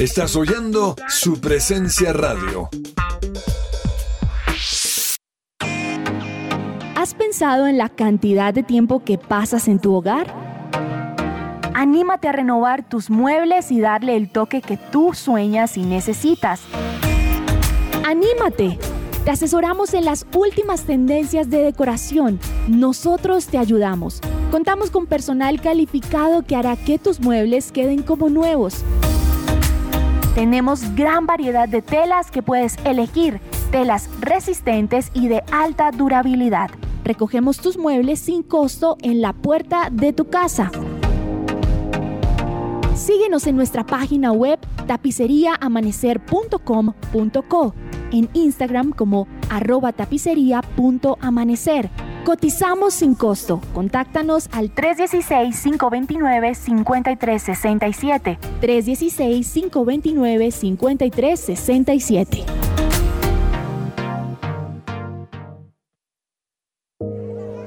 Estás oyendo su presencia radio. ¿Has pensado en la cantidad de tiempo que pasas en tu hogar? Anímate a renovar tus muebles y darle el toque que tú sueñas y necesitas. ¡Anímate! Te asesoramos en las últimas tendencias de decoración. Nosotros te ayudamos. Contamos con personal calificado que hará que tus muebles queden como nuevos. Tenemos gran variedad de telas que puedes elegir, telas resistentes y de alta durabilidad. Recogemos tus muebles sin costo en la puerta de tu casa. Síguenos en nuestra página web tapiceriaamanecer.com.co, en Instagram como arroba tapicería.amanecer. Cotizamos sin costo. Contáctanos al 316-529-5367. 316-529-5367.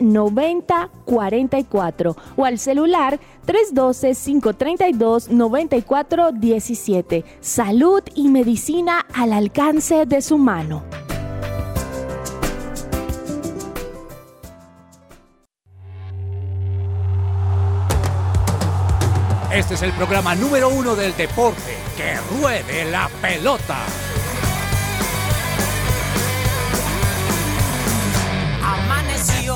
9044 o al celular 312-532-9417. Salud y medicina al alcance de su mano. Este es el programa número uno del deporte. Que ruede la pelota. hay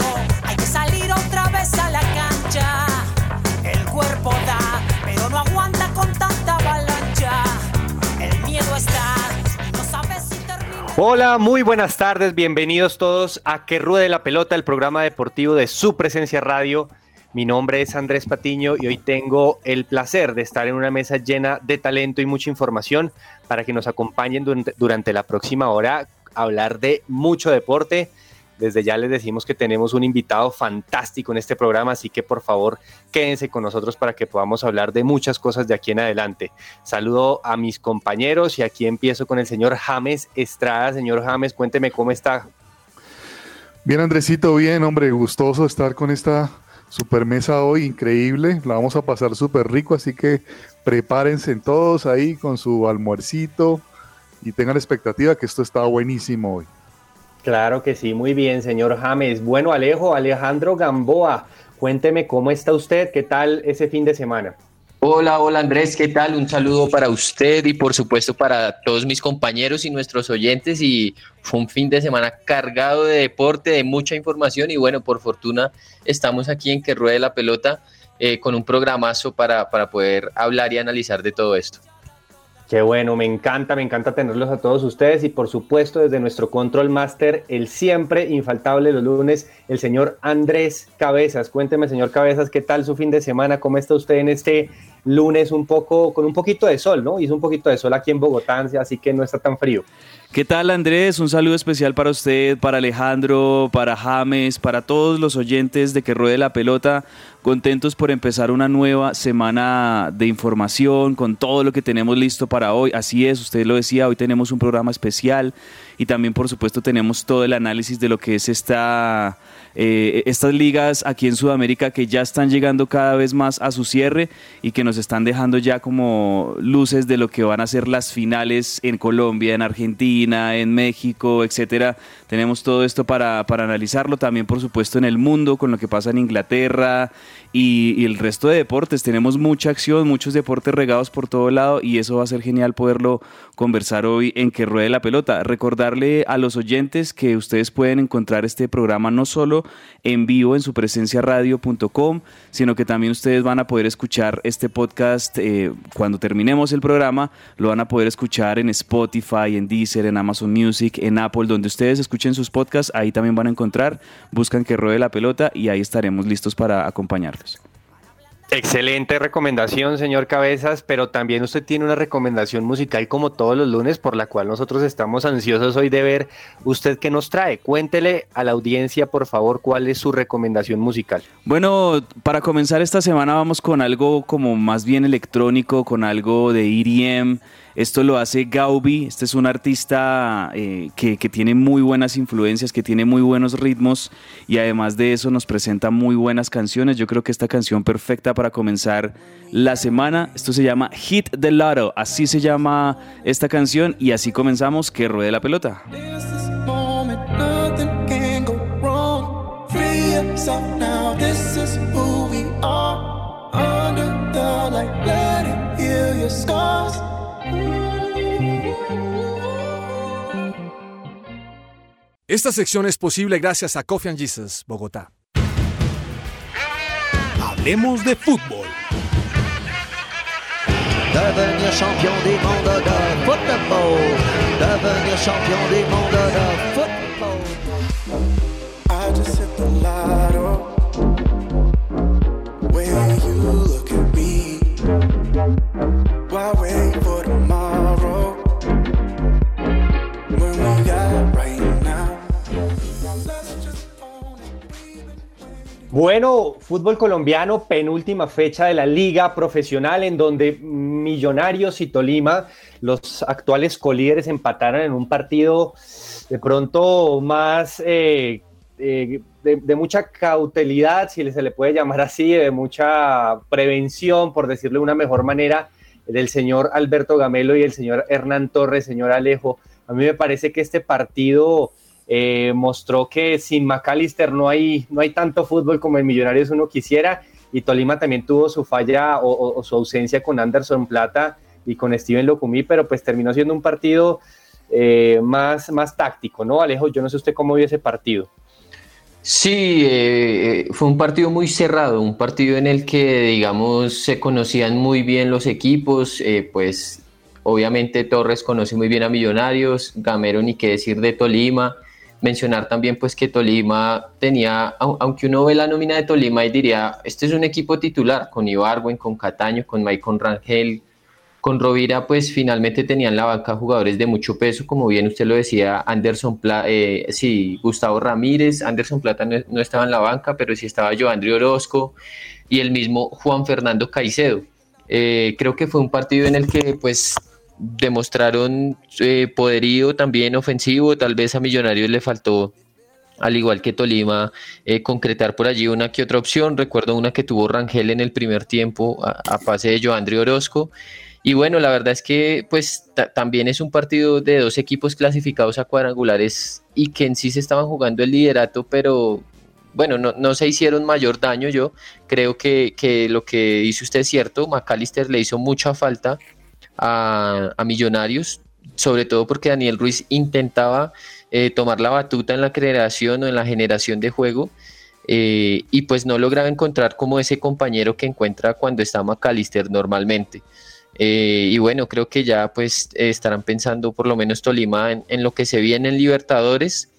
El cuerpo da, pero no aguanta con tanta avalancha. El miedo está, no sabes si. Hola, muy buenas tardes, bienvenidos todos a Que Ruede la Pelota, el programa deportivo de su presencia radio. Mi nombre es Andrés Patiño y hoy tengo el placer de estar en una mesa llena de talento y mucha información para que nos acompañen durante la próxima hora a hablar de mucho deporte desde ya les decimos que tenemos un invitado fantástico en este programa, así que por favor quédense con nosotros para que podamos hablar de muchas cosas de aquí en adelante. Saludo a mis compañeros y aquí empiezo con el señor James Estrada. Señor James, cuénteme cómo está. Bien, Andresito, bien, hombre, gustoso estar con esta super mesa hoy, increíble. La vamos a pasar súper rico, así que prepárense todos ahí con su almuercito y tengan expectativa que esto está buenísimo hoy. Claro que sí, muy bien, señor James. Bueno, Alejo, Alejandro Gamboa, cuénteme cómo está usted, qué tal ese fin de semana. Hola, hola Andrés, ¿qué tal? Un saludo para usted y por supuesto para todos mis compañeros y nuestros oyentes y fue un fin de semana cargado de deporte, de mucha información y bueno, por fortuna estamos aquí en Que Ruede la Pelota eh, con un programazo para, para poder hablar y analizar de todo esto. Qué bueno, me encanta, me encanta tenerlos a todos ustedes y por supuesto desde nuestro Control Master, el siempre infaltable los lunes, el señor Andrés Cabezas. Cuénteme, señor Cabezas, ¿qué tal su fin de semana? ¿Cómo está usted en este lunes un poco, con un poquito de sol, ¿no? Hizo un poquito de sol aquí en Bogotá, así que no está tan frío. ¿Qué tal Andrés? Un saludo especial para usted, para Alejandro, para James, para todos los oyentes de Que Ruede la Pelota. Contentos por empezar una nueva semana de información con todo lo que tenemos listo para hoy. Así es, usted lo decía, hoy tenemos un programa especial y también por supuesto tenemos todo el análisis de lo que es esta eh, estas ligas aquí en Sudamérica que ya están llegando cada vez más a su cierre y que nos están dejando ya como luces de lo que van a ser las finales en Colombia, en Argentina, en México, etcétera. Tenemos todo esto para, para analizarlo también, por supuesto, en el mundo, con lo que pasa en Inglaterra y, el resto de deportes. Tenemos mucha acción, muchos deportes regados por todo lado y eso va a ser genial poderlo conversar hoy en Que Ruede la Pelota. Recordarle a los oyentes que ustedes pueden encontrar este programa no solo en vivo en su presencia radio.com, sino que también ustedes van a poder escuchar este podcast eh, cuando terminemos el programa, lo van a poder escuchar en Spotify, en Deezer, en Amazon Music, en Apple, donde ustedes escuchen sus podcasts, ahí también van a encontrar, buscan que ruede la pelota y ahí estaremos listos para acompañarlos. Excelente recomendación, señor Cabezas, pero también usted tiene una recomendación musical como todos los lunes, por la cual nosotros estamos ansiosos hoy de ver usted qué nos trae. Cuéntele a la audiencia, por favor, cuál es su recomendación musical. Bueno, para comenzar esta semana vamos con algo como más bien electrónico, con algo de EDM. Esto lo hace Gaubi, este es un artista eh, que, que, tiene muy buenas influencias, que tiene muy buenos ritmos y además de eso nos presenta muy buenas canciones. Yo creo que esta canción perfecta para comenzar la semana, esto se llama Hit the Lotto, así se llama esta canción y así comenzamos que ruede la pelota. Esta sección es posible gracias a Coffee and Jesus, Bogotá. Hablemos de fútbol. Devenir champion du monde de football. Devenir champion du monde de football. I just hit the Bueno, fútbol colombiano, penúltima fecha de la liga profesional en donde Millonarios y Tolima, los actuales colíderes, empataron en un partido de pronto más eh, eh, de, mucha cautelidad, si se le puede llamar así, de mucha prevención, por decirlo de una mejor manera, del señor Alberto Gamelo y el señor Hernán Torres, señor Alejo. A mí me parece que este partido eh, mostró que sin McAllister no hay, no hay tanto fútbol como en Millonarios uno quisiera y Tolima también tuvo su falla o, su ausencia con Anderson Plata y con Steven Locumí, pero pues terminó siendo un partido eh, más, más táctico, ¿no? Alejo, yo no sé usted cómo vio ese partido. Sí, eh, fue un partido muy cerrado, un partido en el que, digamos, se conocían muy bien los equipos, pues obviamente Torres conoce muy bien a Millonarios, Gamero ni qué decir de Tolima, mencionar también pues que Tolima tenía, aunque uno ve la nómina de Tolima y diría, este es un equipo titular, con Ibargüen, con Cataño, con Maicon Rangel, con Rovira pues finalmente tenían la banca jugadores de mucho peso, como bien usted lo decía, Anderson Plata, eh, sí, Gustavo Ramírez, Anderson Plata no, estaba en la banca, pero sí estaba Joandri Orozco y el mismo Juan Fernando Caicedo. Eh, creo que fue un partido en el que pues demostraron eh, poderío también ofensivo, tal vez a Millonarios le faltó, al igual que Tolima, eh, concretar por allí una que otra opción. Recuerdo una que tuvo Rangel en el primer tiempo a, pase de Joandri Orozco. Y bueno, la verdad es que pues también es un partido de dos equipos clasificados a cuadrangulares y que en sí se estaban jugando el liderato, pero bueno, no, se hicieron mayor daño. Yo creo que, que lo que dice usted es cierto, McAllister le hizo mucha falta a, Millonarios, sobre todo porque Daniel Ruiz intentaba eh, tomar la batuta en la creación o en la generación de juego. Eh, y pues no lograba encontrar como ese compañero que encuentra cuando está McAllister normalmente. Eh, y bueno, creo que ya pues estarán pensando por lo menos Tolima en, lo que se viene en Libertadores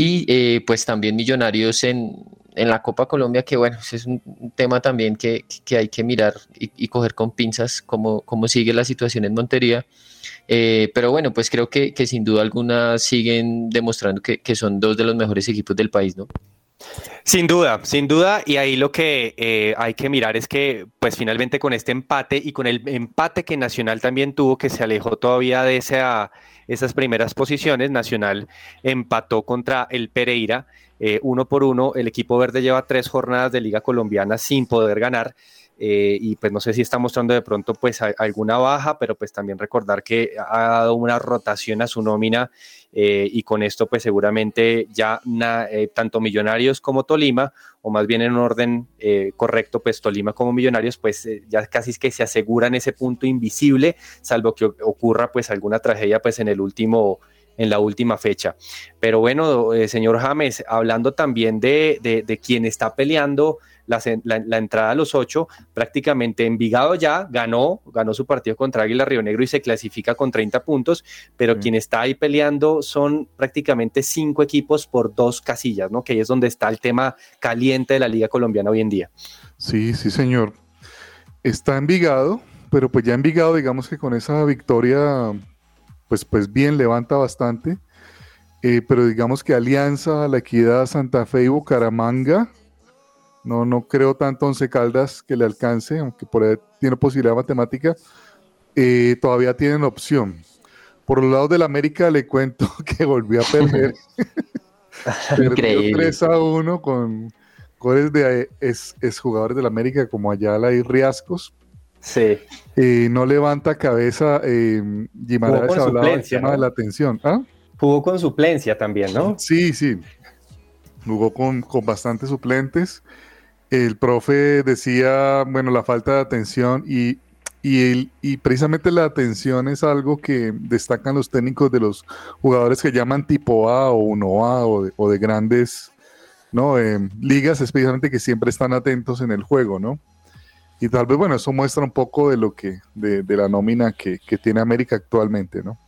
y pues también Millonarios en, en la Copa Colombia, que bueno, es un tema también que, hay que mirar y, coger con pinzas cómo, cómo sigue la situación en Montería. Eh, pero bueno, pues creo que, sin duda alguna siguen demostrando que, son dos de los mejores equipos del país, ¿no? Sin duda, sin duda, y ahí lo que eh, hay que mirar es que, pues finalmente con este empate y con el empate que Nacional también tuvo, que se alejó todavía de esa, esas primeras posiciones, Nacional empató contra el Pereira, eh, uno por uno. El equipo verde lleva tres jornadas de Liga Colombiana sin poder ganar. Eh, y pues no sé si está mostrando de pronto pues alguna baja, pero pues también recordar que ha dado una rotación a su nómina eh, y con esto pues seguramente ya eh, tanto Millonarios como Tolima, o más bien en un orden correcto pues Tolima como Millonarios pues ya casi es que se aseguran ese punto invisible, salvo que ocurra pues alguna tragedia pues en el último en la última fecha. Pero bueno, señor James, hablando también de, de, de quien está peleando la, entrada a los ocho, prácticamente Envigado ya ganó, ganó su partido contra Águila Río Negro y se clasifica con 30 puntos, pero quien está ahí peleando son prácticamente cinco equipos por dos casillas, ¿no? Que ahí es donde está el tema caliente de la Liga Colombiana hoy en día. Sí, sí, señor. Está Envigado, pero pues ya Envigado, digamos que con esa victoria, pues, pues bien, levanta bastante. Eh, pero digamos que Alianza, La Equidad, Santa Fe y Bucaramanga no, no creo tanto Once Caldas que le alcance, aunque por ahí tiene posibilidad matemática. Eh, todavía tienen opción. Por los lados del América le cuento que volvió a perder. Perdió 3 a 1 con goles de es, jugadores del América como Ayala y Riascos. Sí. Eh, no levanta cabeza. Eh, Guimaraes hablaba del tema de la atención. ¿Ah? Jugó con suplencia también, ¿no? Sí, sí. Jugó con, con bastantes suplentes el profe decía, bueno, la falta de atención y, y, y, precisamente la atención es algo que destacan los técnicos de los jugadores que llaman tipo A o 1A o de, o de grandes ¿no? Eh, ligas, especialmente que siempre están atentos en el juego, ¿no? Y tal vez, bueno, eso muestra un poco de lo que, de, de la nómina que, que tiene América actualmente, ¿no?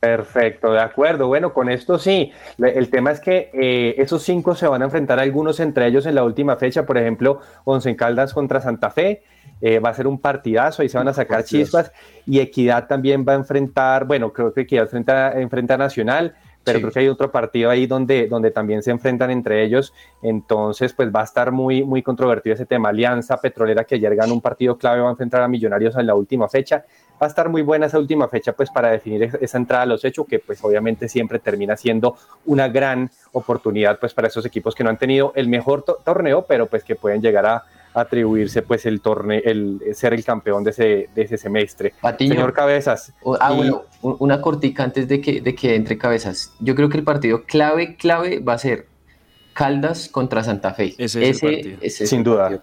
Perfecto, de acuerdo. Bueno, con esto sí. El tema es que eh, esos cinco se van a enfrentar algunos entre ellos en la última fecha. Por ejemplo, Once Caldas contra Santa Fe. Eh, va a ser un partidazo, ahí se van a sacar chispas. Y Equidad también va a enfrentar, bueno, creo que Equidad enfrenta, enfrenta a Nacional pero creo que hay otro partido ahí donde, donde también se enfrentan entre ellos, entonces pues va a estar muy, muy controvertido ese tema. Alianza Petrolera que ayer ganó un partido clave va a enfrentar a Millonarios en la última fecha, va a estar muy buena esa última fecha pues para definir esa entrada a los hechos que pues obviamente siempre termina siendo una gran oportunidad pues para esos equipos que no han tenido el mejor torneo, pero pues que pueden llegar a atribuirse pues el torneo, el ser el campeón de ese, de ese semestre. Señor Cabezas. ah, bueno, una cortica antes de que, de que entre Cabezas. Yo creo que el partido clave, clave va a ser Caldas contra Santa Fe. Ese, es ese sin duda.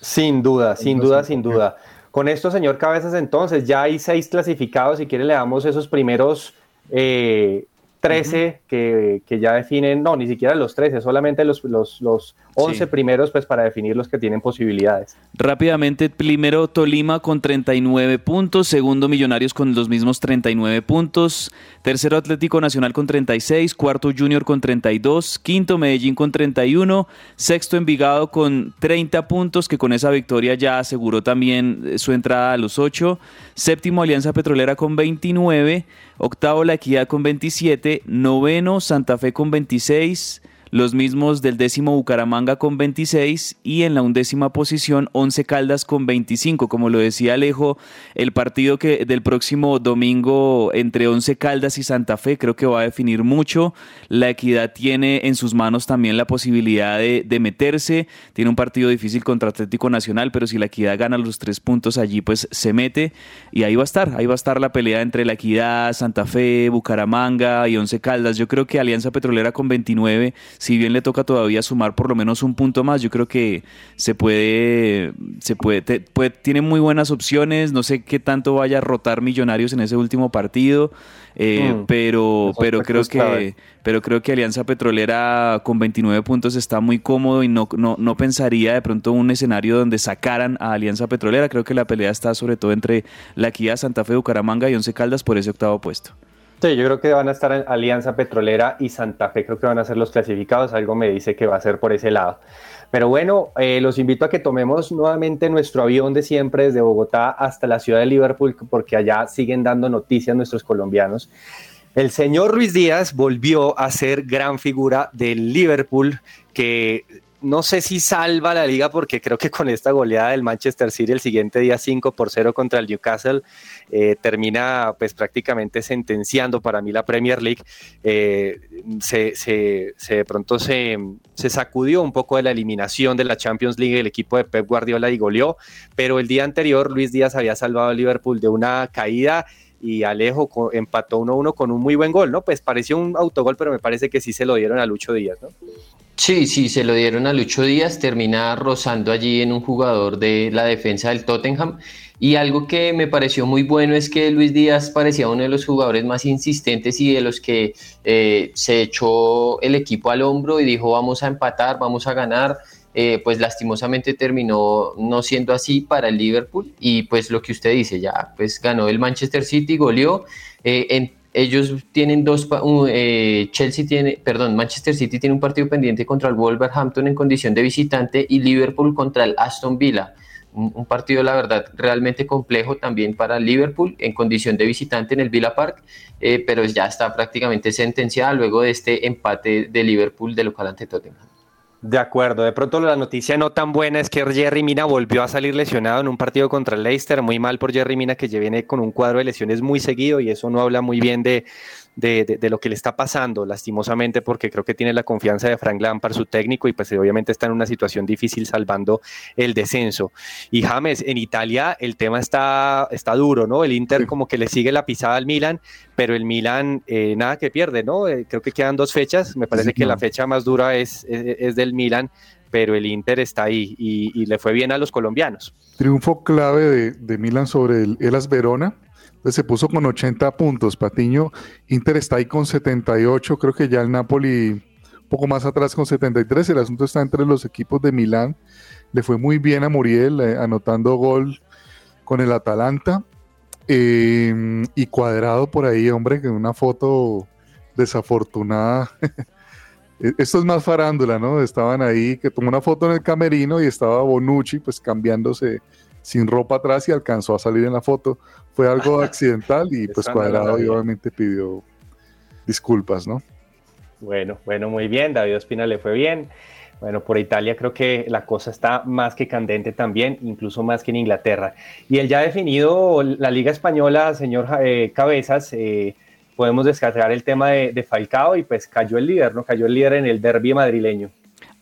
Sin duda, sin duda, sin duda. Con esto, señor Cabezas, entonces ya hay seis clasificados. Si quiere, le damos esos primeros eh, 13 que, que, ya definen, no, ni siquiera los 13, solamente los, los, los 11 primeros, pues para definir los que tienen posibilidades. Rápidamente, primero Tolima con 39 puntos, segundo Millonarios con los mismos 39 puntos, tercero Atlético Nacional con 36, cuarto Junior con 32, quinto Medellín con 31, sexto Envigado con 30 puntos, que con esa victoria ya aseguró también eh, su entrada a los 8, séptimo Alianza Petrolera con 29, octavo La Equidad con 27, noveno Santa Fe con 26, los mismos del décimo Bucaramanga con 26 y en la undécima posición 11 Caldas con 25. Como lo decía Alejo, el partido que del próximo domingo entre 11 Caldas y Santa Fe creo que va a definir mucho. La Equidad tiene en sus manos también la posibilidad de, de meterse. Tiene un partido difícil contra Atlético Nacional, pero si la Equidad gana los tres puntos allí, pues se mete y ahí va a estar. Ahí va a estar la pelea entre la Equidad, Santa Fe, Bucaramanga y 11 Caldas. Yo creo que Alianza Petrolera con 29 si bien le toca todavía sumar por lo menos un punto más, yo creo que se puede, se puede, tiene muy buenas opciones, no sé qué tanto vaya a rotar Millonarios en ese último partido, eh, mm. pero, pero creo que, pero creo que Alianza Petrolera con 29 puntos está muy cómodo y no, no, no pensaría de pronto un escenario donde sacaran a Alianza Petrolera, creo que la pelea está sobre todo entre la Equidad, Santa Fe, Bucaramanga y Once Caldas por ese octavo puesto. Sí, yo creo que van a estar en Alianza Petrolera y Santa Fe, creo que van a ser los clasificados, algo me dice que va a ser por ese lado. Pero bueno, eh, los invito a que tomemos nuevamente nuestro avión de siempre desde Bogotá hasta la ciudad de Liverpool, porque allá siguen dando noticias nuestros colombianos. El señor Ruiz Díaz volvió a ser gran figura del Liverpool, que no sé si salva la liga porque creo que con esta goleada del Manchester City el siguiente día 5 por 0 contra el Newcastle eh, termina pues prácticamente sentenciando para mí la Premier League. Eh, se, se, se, de pronto se, se, sacudió un poco de la eliminación de la Champions League el equipo de Pep Guardiola y goleó, pero el día anterior Luis Díaz había salvado a Liverpool de una caída y Alejo empató 1-1 con un muy buen gol, ¿no? Pues pareció un autogol, pero me parece que sí se lo dieron a Lucho Díaz, ¿no? Sí, sí, se lo dieron a Lucho Díaz, termina rozando allí en un jugador de la defensa del Tottenham. Y algo que me pareció muy bueno es que Luis Díaz parecía uno de los jugadores más insistentes y de los que eh, se echó el equipo al hombro y dijo vamos a empatar, vamos a ganar. Eh, pues lastimosamente terminó no siendo así para el Liverpool y pues lo que usted dice ya, pues ganó el Manchester City, goleó. Eh, en, ellos tienen dos, eh, Chelsea tiene, perdón, Manchester City tiene un partido pendiente contra el Wolverhampton en condición de visitante y Liverpool contra el Aston Villa. Un, un partido, la verdad, realmente complejo también para Liverpool en condición de visitante en el Villa Park, eh, pero ya está prácticamente sentenciada luego de este empate de Liverpool de local ante Tottenham. De acuerdo, de pronto la noticia no tan buena es que Jerry Mina volvió a salir lesionado en un partido contra el Leicester, muy mal por Jerry Mina que viene con un cuadro de lesiones muy seguido y eso no habla muy bien de, de, de, de, lo que le está pasando, lastimosamente, porque creo que tiene la confianza de Frank Lampard, su técnico, y pues obviamente está en una situación difícil salvando el descenso. Y James, en Italia el tema está, está duro, ¿no? El Inter como que le sigue la pisada al Milan, pero el Milan eh, nada que pierde, ¿no? Eh, creo que quedan dos fechas, me parece sí, que no. la fecha más dura es, es, es, del Milan, pero el Inter está ahí y, y, le fue bien a los colombianos. Triunfo clave de, de Milan sobre el Elas Verona, se puso con 80 puntos. Patiño, Inter está ahí con 78. Creo que ya el Napoli un poco más atrás con 73. El asunto está entre los equipos de Milán. Le fue muy bien a Muriel eh, anotando gol con el Atalanta. Eh, y cuadrado por ahí, hombre, que una foto desafortunada. Esto es más farándula, ¿no? Estaban ahí, que tomó una foto en el camerino y estaba Bonucci pues cambiándose sin ropa atrás y alcanzó a salir en la foto. Fue algo accidental y pues Cuadrado y obviamente pidió disculpas, ¿no? Bueno, bueno, muy bien, David Ospina le fue bien. Bueno, por Italia creo que la cosa está más que candente también, incluso más que en Inglaterra. Y él ya ha definido la Liga Española, señor eh, Cabezas, eh, podemos descargar el tema de, de, Falcao y pues cayó el líder, ¿no? Cayó el líder en el derby madrileño.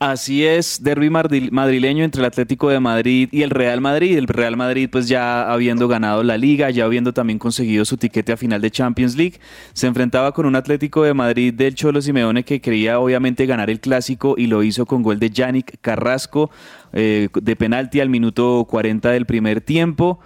Así es, derby madrileño entre el Atlético de Madrid y el Real Madrid. El Real Madrid, pues ya habiendo ganado la liga, ya habiendo también conseguido su tiquete a final de Champions League, se enfrentaba con un Atlético de Madrid del Cholo Simeone que quería obviamente ganar el clásico y lo hizo con gol de Yannick Carrasco eh, de penalti al minuto 40 del primer tiempo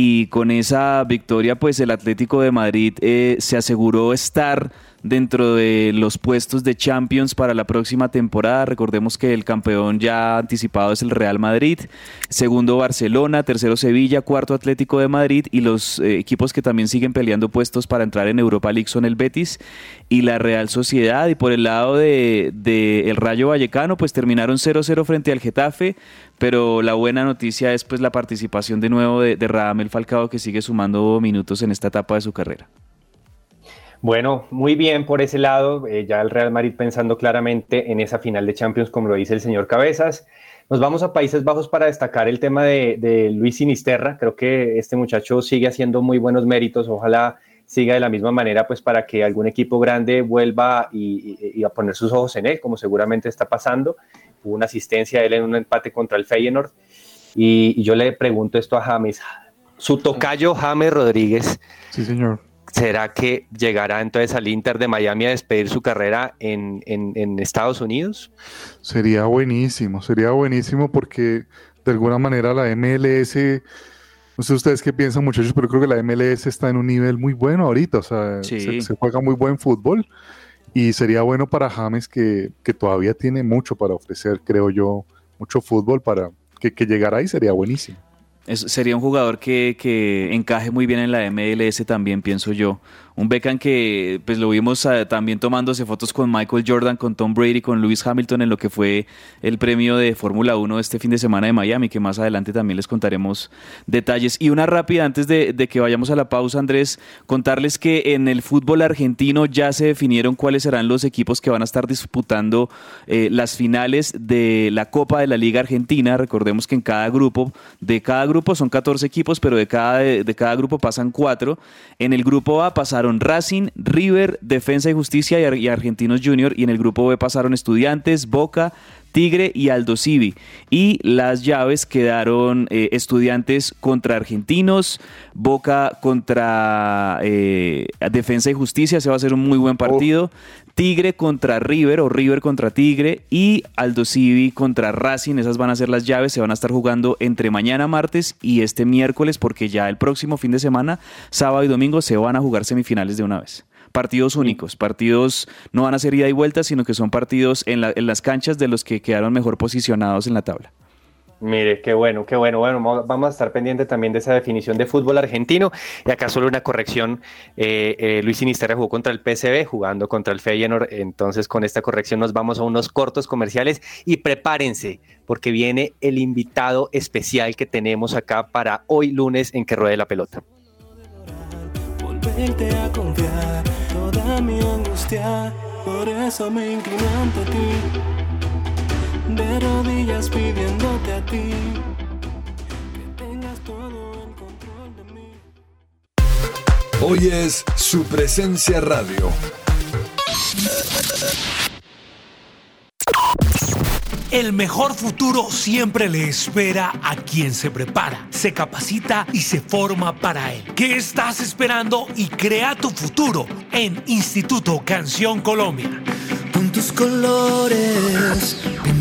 y con esa victoria pues el Atlético de Madrid eh, se aseguró estar dentro de los puestos de Champions para la próxima temporada. Recordemos que el campeón ya anticipado es el Real Madrid, segundo Barcelona, tercero Sevilla, cuarto Atlético de Madrid y los eh, equipos que también siguen peleando puestos para entrar en Europa League son el Betis y la Real Sociedad. Y por el lado de, de el Rayo Vallecano, pues terminaron 0-0 frente al Getafe, pero la buena noticia es pues la participación de nuevo de, de Radamel Falcao que sigue sumando minutos en esta etapa de su carrera. Bueno, muy bien por ese lado, eh, ya el Real Madrid pensando claramente en esa final de Champions, como lo dice el señor Cabezas. Nos vamos a Países Bajos para destacar el tema de, Luis Sinisterra. Creo que este muchacho sigue haciendo muy buenos méritos. Ojalá siga de la misma manera, pues para que algún equipo grande vuelva y, a poner sus ojos en él, como seguramente está pasando. Hubo una asistencia él en un empate contra el Feyenoord. Y, y yo le pregunto esto a James. Su tocayo James Rodríguez. Sí, señor. ¿Será que llegará entonces al Inter de Miami a despedir su carrera en, en, en, Estados Unidos? Sería buenísimo, sería buenísimo porque de alguna manera la MLS, no sé ustedes qué piensan muchachos, pero creo que la MLS está en un nivel muy bueno ahorita, o sea, sí. se, se, juega muy buen fútbol y sería bueno para James que, que, todavía tiene mucho para ofrecer, creo yo, mucho fútbol para que, que llegara ahí sería buenísimo. sería un jugador que, que encaje muy bien en la MLS también, pienso yo. Un Beckham que pues lo vimos uh, también tomándose fotos con Michael Jordan, con Tom Brady, con Lewis Hamilton en lo que fue el premio de Fórmula 1 este fin de semana de Miami, que más adelante también les contaremos detalles. Y una rápida antes de, que vayamos a la pausa, Andrés, contarles que en el fútbol argentino ya se definieron cuáles serán los equipos que van a estar disputando eh, las finales de la Copa de la Liga Argentina. Recordemos que en cada grupo, de cada grupo son 14 equipos, pero de cada, de, cada grupo pasan cuatro. En el grupo A pasaron Racing, River, Defensa y Justicia y, Argentinos Junior. Y en el grupo B pasaron Estudiantes, Boca, Tigre y Aldo Civi. Y las llaves quedaron eh, Estudiantes contra Argentinos, Boca contra eh, Defensa y Justicia. Se va a ser un muy buen partido. Tigre contra River o River contra Tigre y Aldo Civi contra Racing. Esas van a ser las llaves. Se van a estar jugando entre mañana martes y este miércoles porque ya el próximo fin de semana, sábado y domingo, se van a jugar semifinales de una vez partidos únicos, partidos no van a ser ida y vuelta, sino que son partidos en, la, en, las canchas de los que quedaron mejor posicionados en la tabla. Mire, qué bueno, qué bueno. Bueno, vamos a estar pendiente también de esa definición de fútbol argentino. Y acá solo una corrección. Eh, eh, Luis Sinisterra jugó contra el PSV, jugando contra el Feyenoord. Entonces, con esta corrección nos vamos a unos cortos comerciales y prepárense, porque viene el invitado especial que tenemos acá para hoy lunes en que ruede la pelota. Por eso me ti de rodillas pidiéndote a ti que tengas todo el control de mí. Hoy es su presencia radio. El mejor futuro siempre le espera a quien se prepara, se capacita y se forma para él. ¿Qué estás esperando y crea tu futuro en Instituto Canción Colombia? Con tus colores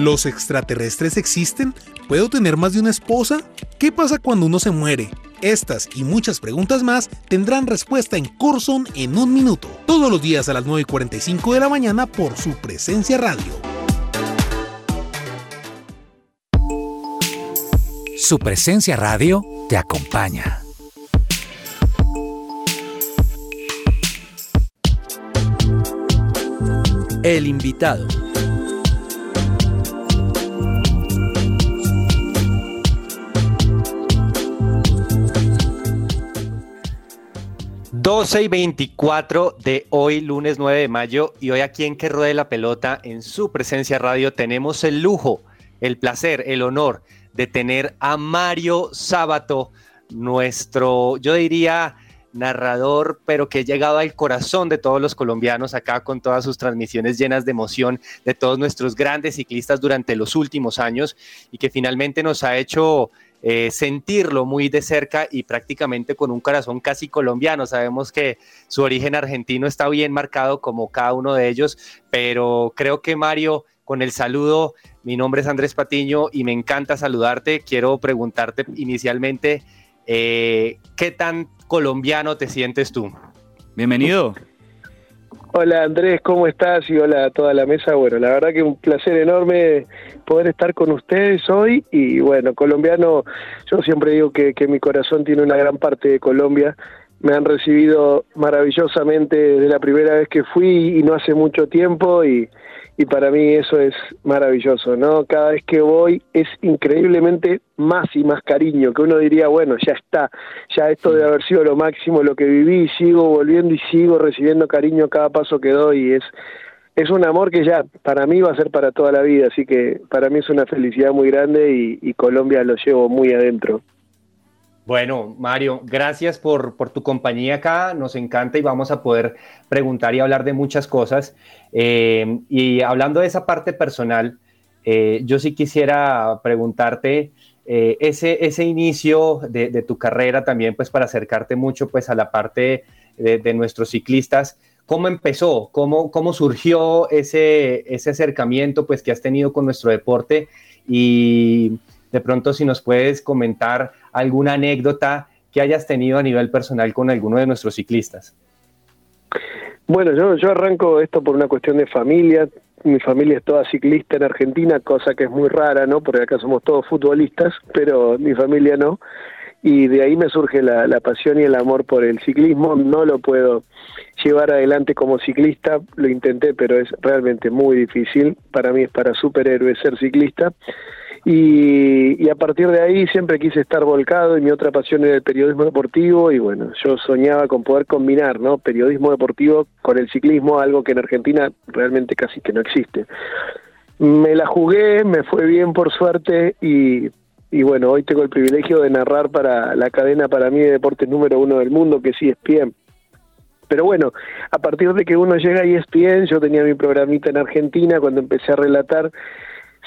¿Los extraterrestres existen? ¿Puedo tener más de una esposa? ¿Qué pasa cuando uno se muere? Estas y muchas preguntas más tendrán respuesta en Corson en un minuto, todos los días a las 9 y 45 de la mañana por su presencia radio. Su presencia radio te acompaña. El invitado. 12 y 24 de hoy, lunes 9 de mayo, y hoy aquí en Que Ruede la Pelota, en su presencia radio, tenemos el lujo, el placer, el honor de tener a Mario Sábato, nuestro, yo diría, narrador, pero que ha llegado al corazón de todos los colombianos acá con todas sus transmisiones llenas de emoción de todos nuestros grandes ciclistas durante los últimos años y que finalmente nos ha hecho eh, sentirlo muy de cerca y prácticamente con un corazón casi colombiano. Sabemos que su origen argentino está bien marcado como cada uno de ellos, pero creo que Mario, con el saludo, mi nombre es Andrés Patiño y me encanta saludarte. Quiero preguntarte inicialmente, eh, ¿qué tan colombiano te sientes tú? Bienvenido. Hola Andrés, ¿cómo estás? Y hola a toda la mesa. Bueno, la verdad que un placer enorme poder estar con ustedes hoy. Y bueno, colombiano, yo siempre digo que, que mi corazón tiene una gran parte de Colombia. Me han recibido maravillosamente desde la primera vez que fui y no hace mucho tiempo. Y, y para mí eso es maravilloso, ¿no? Cada vez que voy es increíblemente más y más cariño, que uno diría, bueno, ya está, ya esto debe haber sido lo máximo, lo que viví, sigo volviendo y sigo recibiendo cariño cada paso que doy, y es, es un amor que ya para mí va a ser para toda la vida, así que para mí es una felicidad muy grande y, y Colombia lo llevo muy adentro. Bueno, Mario, gracias por, por, tu compañía acá. Nos encanta y vamos a poder preguntar y hablar de muchas cosas. Eh, y hablando de esa parte personal, eh, yo sí quisiera preguntarte eh, ese, ese inicio de, tu carrera también, pues para acercarte mucho pues a la parte de, de nuestros ciclistas. ¿Cómo empezó? ¿Cómo, cómo surgió ese, ese acercamiento pues que has tenido con nuestro deporte? Y de pronto si nos puedes comentar alguna anécdota que hayas tenido a nivel personal con alguno de nuestros ciclistas. Bueno, yo, yo arranco esto por una cuestión de familia. Mi familia es toda ciclista en Argentina, cosa que es muy rara, ¿no? Porque acá somos todos futbolistas, pero mi familia no. Y de ahí me surge la, pasión y el amor por el ciclismo. No lo puedo llevar adelante como ciclista, lo intenté, pero es realmente muy difícil. Para mí es para superhéroes ser ciclista. Y, y, a partir de ahí siempre quise estar volcado y mi otra pasión era el periodismo deportivo y bueno, yo soñaba con poder combinar, ¿no? Periodismo deportivo con el ciclismo, algo que en Argentina realmente casi que no existe. Me la jugué, me fue bien por suerte y, y bueno, hoy tengo el privilegio de narrar para la cadena para mí de deportes número uno del mundo, que sí es ESPN. Pero bueno, a partir de que uno llega a ESPN, yo tenía mi programita en Argentina cuando empecé a relatar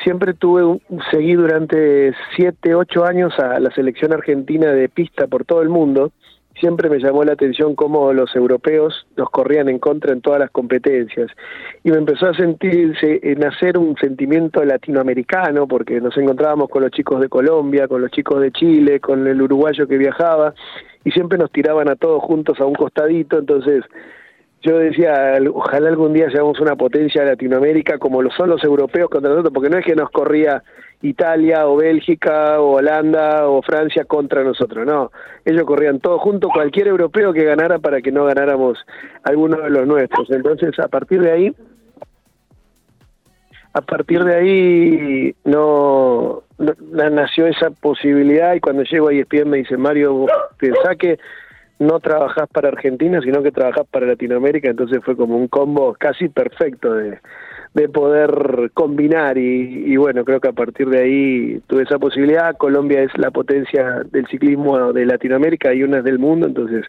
siempre tuve seguí durante siete, ocho años a la selección argentina de pista por todo el mundo. Siempre me llamó la atención cómo los europeos nos corrían en contra en todas las competencias. Y me empezó a sentirse, nacer un sentimiento latinoamericano, porque nos encontrábamos con los chicos de Colombia, con los chicos de Chile, con el uruguayo que viajaba, y siempre nos tiraban a todos juntos a un costadito, entonces yo decía, ojalá algún día seamos una potencia de Latinoamérica como lo son los europeos contra nosotros, porque no es que nos corría Italia o Bélgica o Holanda o Francia contra nosotros, no, ellos corrían todos juntos, cualquier europeo que ganara para que no ganáramos alguno de los nuestros. Entonces, a partir de ahí, a partir de ahí no, nació esa posibilidad y cuando llego a ESPN me dice, Mario, pensá que no trabajás para Argentina, sino que trabajás para Latinoamérica, entonces fue como un combo casi perfecto de, de poder combinar y, y, bueno, creo que a partir de ahí tuve esa posibilidad. Colombia es la potencia del ciclismo de Latinoamérica y una es del mundo, entonces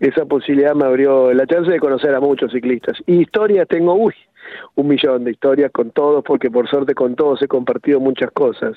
esa posibilidad me abrió la chance de conocer a muchos ciclistas. Y historias tengo, uy, un millón de historias con todos, porque por suerte con todos he compartido muchas cosas.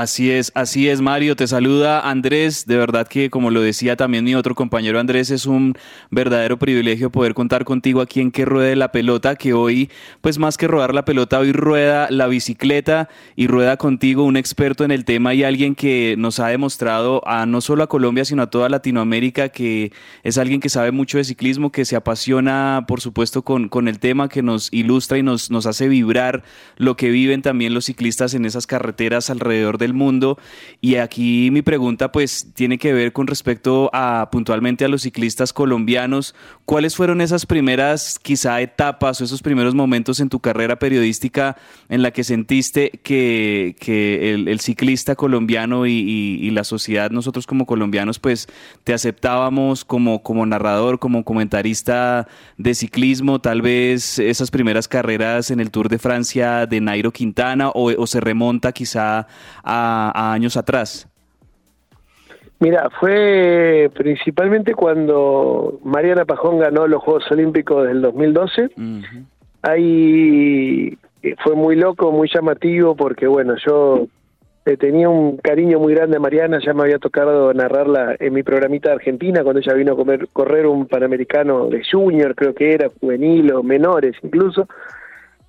Así es, así es, Mario. Te saluda Andrés. De verdad que, como lo decía también mi otro compañero Andrés, es un verdadero privilegio poder contar contigo aquí en Que Ruede la Pelota, que hoy, pues más que rodar la pelota, hoy rueda la bicicleta y rueda contigo un experto en el tema y alguien que nos ha demostrado a no solo a Colombia, sino a toda Latinoamérica, que es alguien que sabe mucho de ciclismo, que se apasiona, por supuesto, con, con el tema, que nos ilustra y nos, nos hace vibrar lo que viven también los ciclistas en esas carreteras alrededor del mundo. Y aquí mi pregunta pues tiene que ver con respecto a puntualmente a los ciclistas colombianos. ¿Cuáles fueron esas primeras quizá etapas o esos primeros momentos en tu carrera periodística en la que sentiste que, que el, el, ciclista colombiano y, y, y, la sociedad, nosotros como colombianos pues te aceptábamos como, como narrador, como comentarista de ciclismo, tal vez esas primeras carreras en el Tour de Francia de Nairo Quintana o, o se remonta quizá a, a, años atrás? Mira, fue principalmente cuando Mariana Pajón ganó los Juegos Olímpicos del 2012. Uh -huh. Ahí fue muy loco, muy llamativo, porque bueno, yo tenía un cariño muy grande a Mariana, ya me había tocado narrarla en mi programita de Argentina cuando ella vino a comer, correr un Panamericano de Junior, creo que era, juvenil o menores incluso.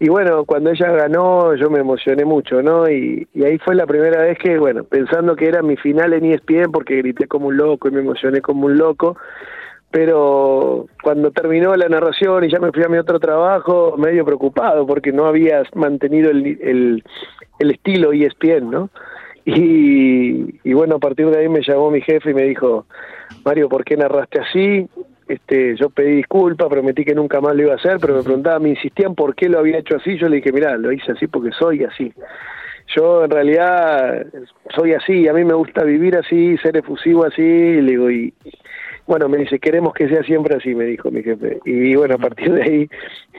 Y bueno, cuando ella ganó yo me emocioné mucho, ¿no? Y, ahí fue la primera vez que, bueno, pensando que era mi final en ESPN porque grité como un loco y me emocioné como un loco, pero cuando terminó la narración y ya me fui a mi otro trabajo, medio preocupado porque no había mantenido el, el, el estilo ESPN, ¿no? Y, y, bueno, a partir de ahí me llamó mi jefe y me dijo, Mario, ¿por qué narraste así? Este, yo pedí disculpas, prometí que nunca más lo iba a hacer, pero me preguntaban, me insistían por qué lo había hecho así, yo le dije, mira, lo hice así porque soy así. Yo en realidad soy así, a mí me gusta vivir así, ser efusivo así, y le digo, y, bueno, me dice, queremos que sea siempre así, me dijo mi jefe. Y bueno, a partir de ahí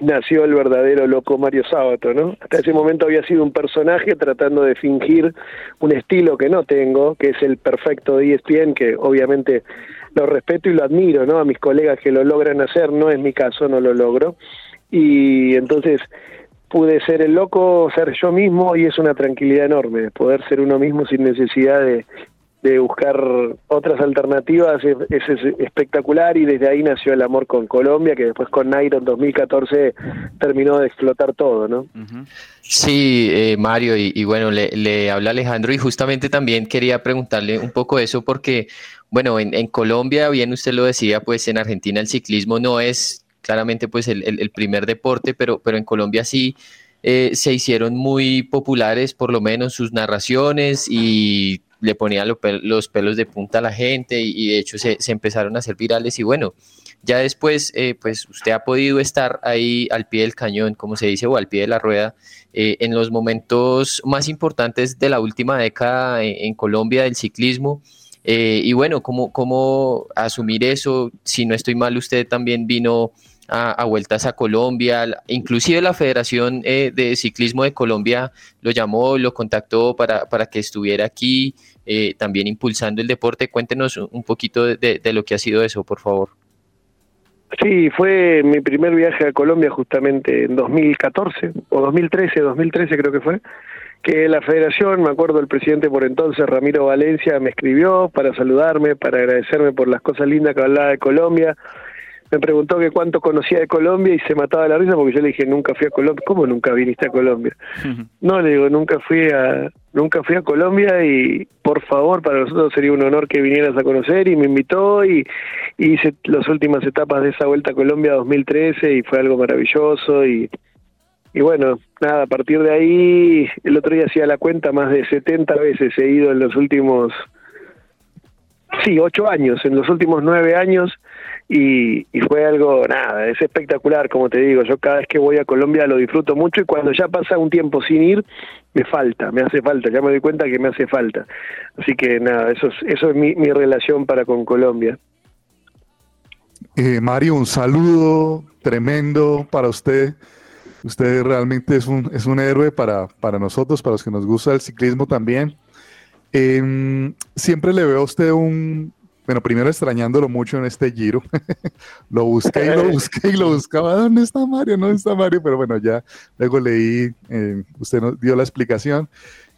nació el verdadero loco Mario Sábato, ¿no? Hasta ese momento había sido un personaje tratando de fingir un estilo que no tengo, que es el perfecto de ESPN, que obviamente lo respeto y lo admiro, ¿no? A mis colegas que lo logran hacer, no es mi caso, no lo logro. Y entonces pude ser el loco, ser yo mismo y es una tranquilidad enorme, poder ser uno mismo sin necesidad de, de buscar otras alternativas es, es, espectacular y desde ahí nació el amor con Colombia, que después con Nairo en 2014 terminó de explotar todo, ¿no? Sí, eh, Mario, y, y bueno, le, le, habla Alejandro y justamente también quería preguntarle un poco eso porque, bueno, en, en, Colombia, bien usted lo decía, pues en Argentina el ciclismo no es claramente pues el, el, el primer deporte, pero, pero en Colombia sí. Eh, se hicieron muy populares, por lo menos sus narraciones y le ponía lo los pelos de punta a la gente y, de hecho se, se, empezaron a hacer virales y bueno, ya después eh, pues usted ha podido estar ahí al pie del cañón, como se dice, o al pie de la rueda, eh, en los momentos más importantes de la última década en, Colombia del ciclismo. Eh, y bueno, ¿cómo, ¿cómo asumir eso? Si no estoy mal, usted también vino a, a, vueltas a Colombia, inclusive la Federación eh, de Ciclismo de Colombia lo llamó, lo contactó para, para que estuviera aquí, eh, también impulsando el deporte. Cuéntenos un poquito de, de, lo que ha sido eso, por favor. Sí, fue mi primer viaje a Colombia justamente en 2014 o 2013, 2013 creo que fue que la federación, me acuerdo el presidente por entonces, Ramiro Valencia, me escribió para saludarme, para agradecerme por las cosas lindas que hablaba de Colombia, me preguntó que cuánto conocía de Colombia y se mataba la risa porque yo le dije nunca fui a Colombia cómo nunca viniste a Colombia no le digo nunca fui a nunca fui a Colombia y por favor para nosotros sería un honor que vinieras a conocer y me invitó y, y hice las últimas etapas de esa vuelta a Colombia 2013 y fue algo maravilloso y y bueno, nada, a partir de ahí, el otro día hacía la cuenta, más de 70 veces he ido en los últimos, sí, ocho años, en los últimos nueve años, y, fue algo, nada, es espectacular, como te digo, yo cada vez que voy a Colombia lo disfruto mucho y cuando ya pasa un tiempo sin ir, me falta, me hace falta, ya me doy cuenta que me hace falta. Así que nada, eso es, eso es mi, mi relación para con Colombia. Eh, Mario, un saludo tremendo para usted. Usted realmente es un, es un héroe para, para nosotros, para los que nos gusta el ciclismo también. Eh, siempre le veo a usted un, bueno, primero extrañándolo mucho en este giro. lo busqué y lo busqué y lo buscaba. ¿Dónde está Mario? ¿Dónde está Mario? Pero bueno, ya luego leí, eh, usted nos dio la explicación.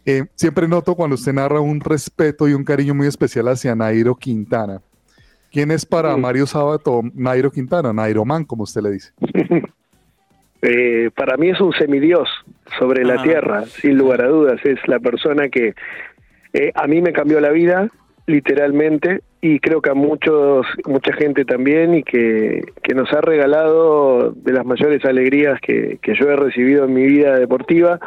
Eh, siempre noto cuando usted narra un respeto y un cariño muy especial hacia Nairo Quintana. ¿Quién es para. Mario Sábato Nairo Quintana? Nairo Man, como usted le dice. Eh, para mí es un semidios sobre ah. la tierra, sin lugar a dudas. Es la persona que eh, a mí me cambió la vida, literalmente, y creo que a muchos, mucha gente también, y que, que nos ha regalado de las mayores alegrías que, que yo he recibido en mi vida deportiva.